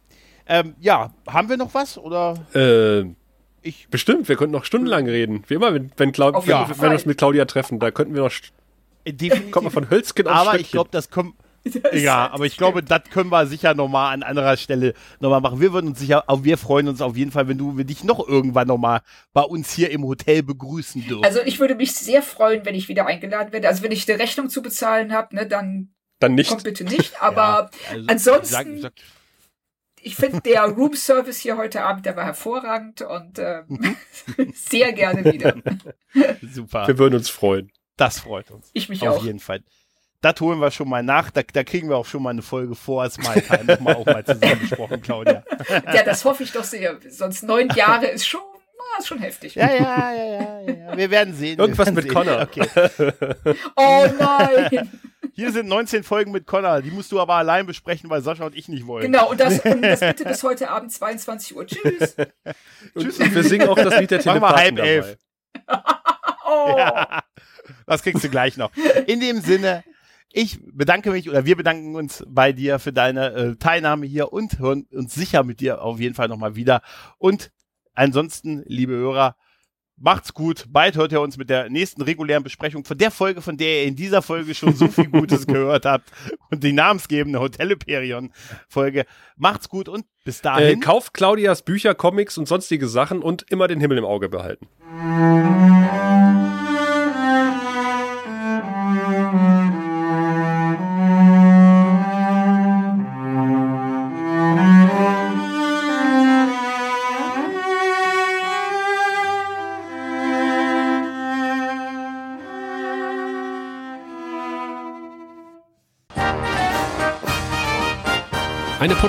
Ähm, ja, haben wir noch was? Oder? Äh, ich Bestimmt, wir könnten noch stundenlang reden. Wie immer, wenn, wenn, Clau wenn, wenn wir uns mit Claudia treffen, da könnten wir noch Definitiv. Kommt man von Hölzgen auf Aber ich glaube, das kommt ja, aber ich glaube, das können wir sicher nochmal an anderer Stelle nochmal machen. Wir würden uns sicher, auch wir freuen uns auf jeden Fall, wenn du, wenn dich noch irgendwann nochmal bei uns hier im Hotel begrüßen dürfen. Also ich würde mich sehr freuen, wenn ich wieder eingeladen werde. Also wenn ich eine Rechnung zu bezahlen habe, ne, dann, Dann nicht. kommt bitte nicht. Aber Ja, also, ansonsten- sag- sag- ich finde der Room Service hier heute Abend, der war hervorragend und ähm, sehr gerne wieder. super. Wir würden uns freuen. Das freut uns. Ich mich Auf auch. jeden Fall. Das holen wir schon mal nach. Da, da kriegen wir auch schon mal eine Folge vor Smile Time nochmal auch mal zusammen besprochen, Claudia. Ja, das hoffe ich doch sehr. Sonst neun Jahre ist schon, ah, ist schon heftig. Ja, ja, ja, ja, ja. Wir werden sehen. Irgendwas werden mit sehen. Connor. Okay. Oh nein! Hier sind 19 Folgen mit Connor. Die musst du aber allein besprechen, weil Sascha und ich nicht wollen. Genau, und das, und das bitte bis heute Abend 22 Uhr. Tschüss. Und, und wir singen auch das Lied der Machen wir Telepathen halb elf. Oh. Ja, das kriegst du gleich noch. In dem Sinne, ich bedanke mich oder wir bedanken uns bei dir für deine äh, Teilnahme hier und hören uns sicher mit dir auf jeden Fall nochmal wieder. Und ansonsten, liebe Hörer, macht's gut. Bald hört ihr uns mit der nächsten regulären Besprechung von der Folge, von der ihr in dieser Folge schon so viel Gutes gehört habt und die namensgebende Hotel Hyperion Folge. Macht's gut und bis Äh, dahin. kauft Claudias Bücher, Comics und sonstige Sachen und immer den Himmel im Auge behalten.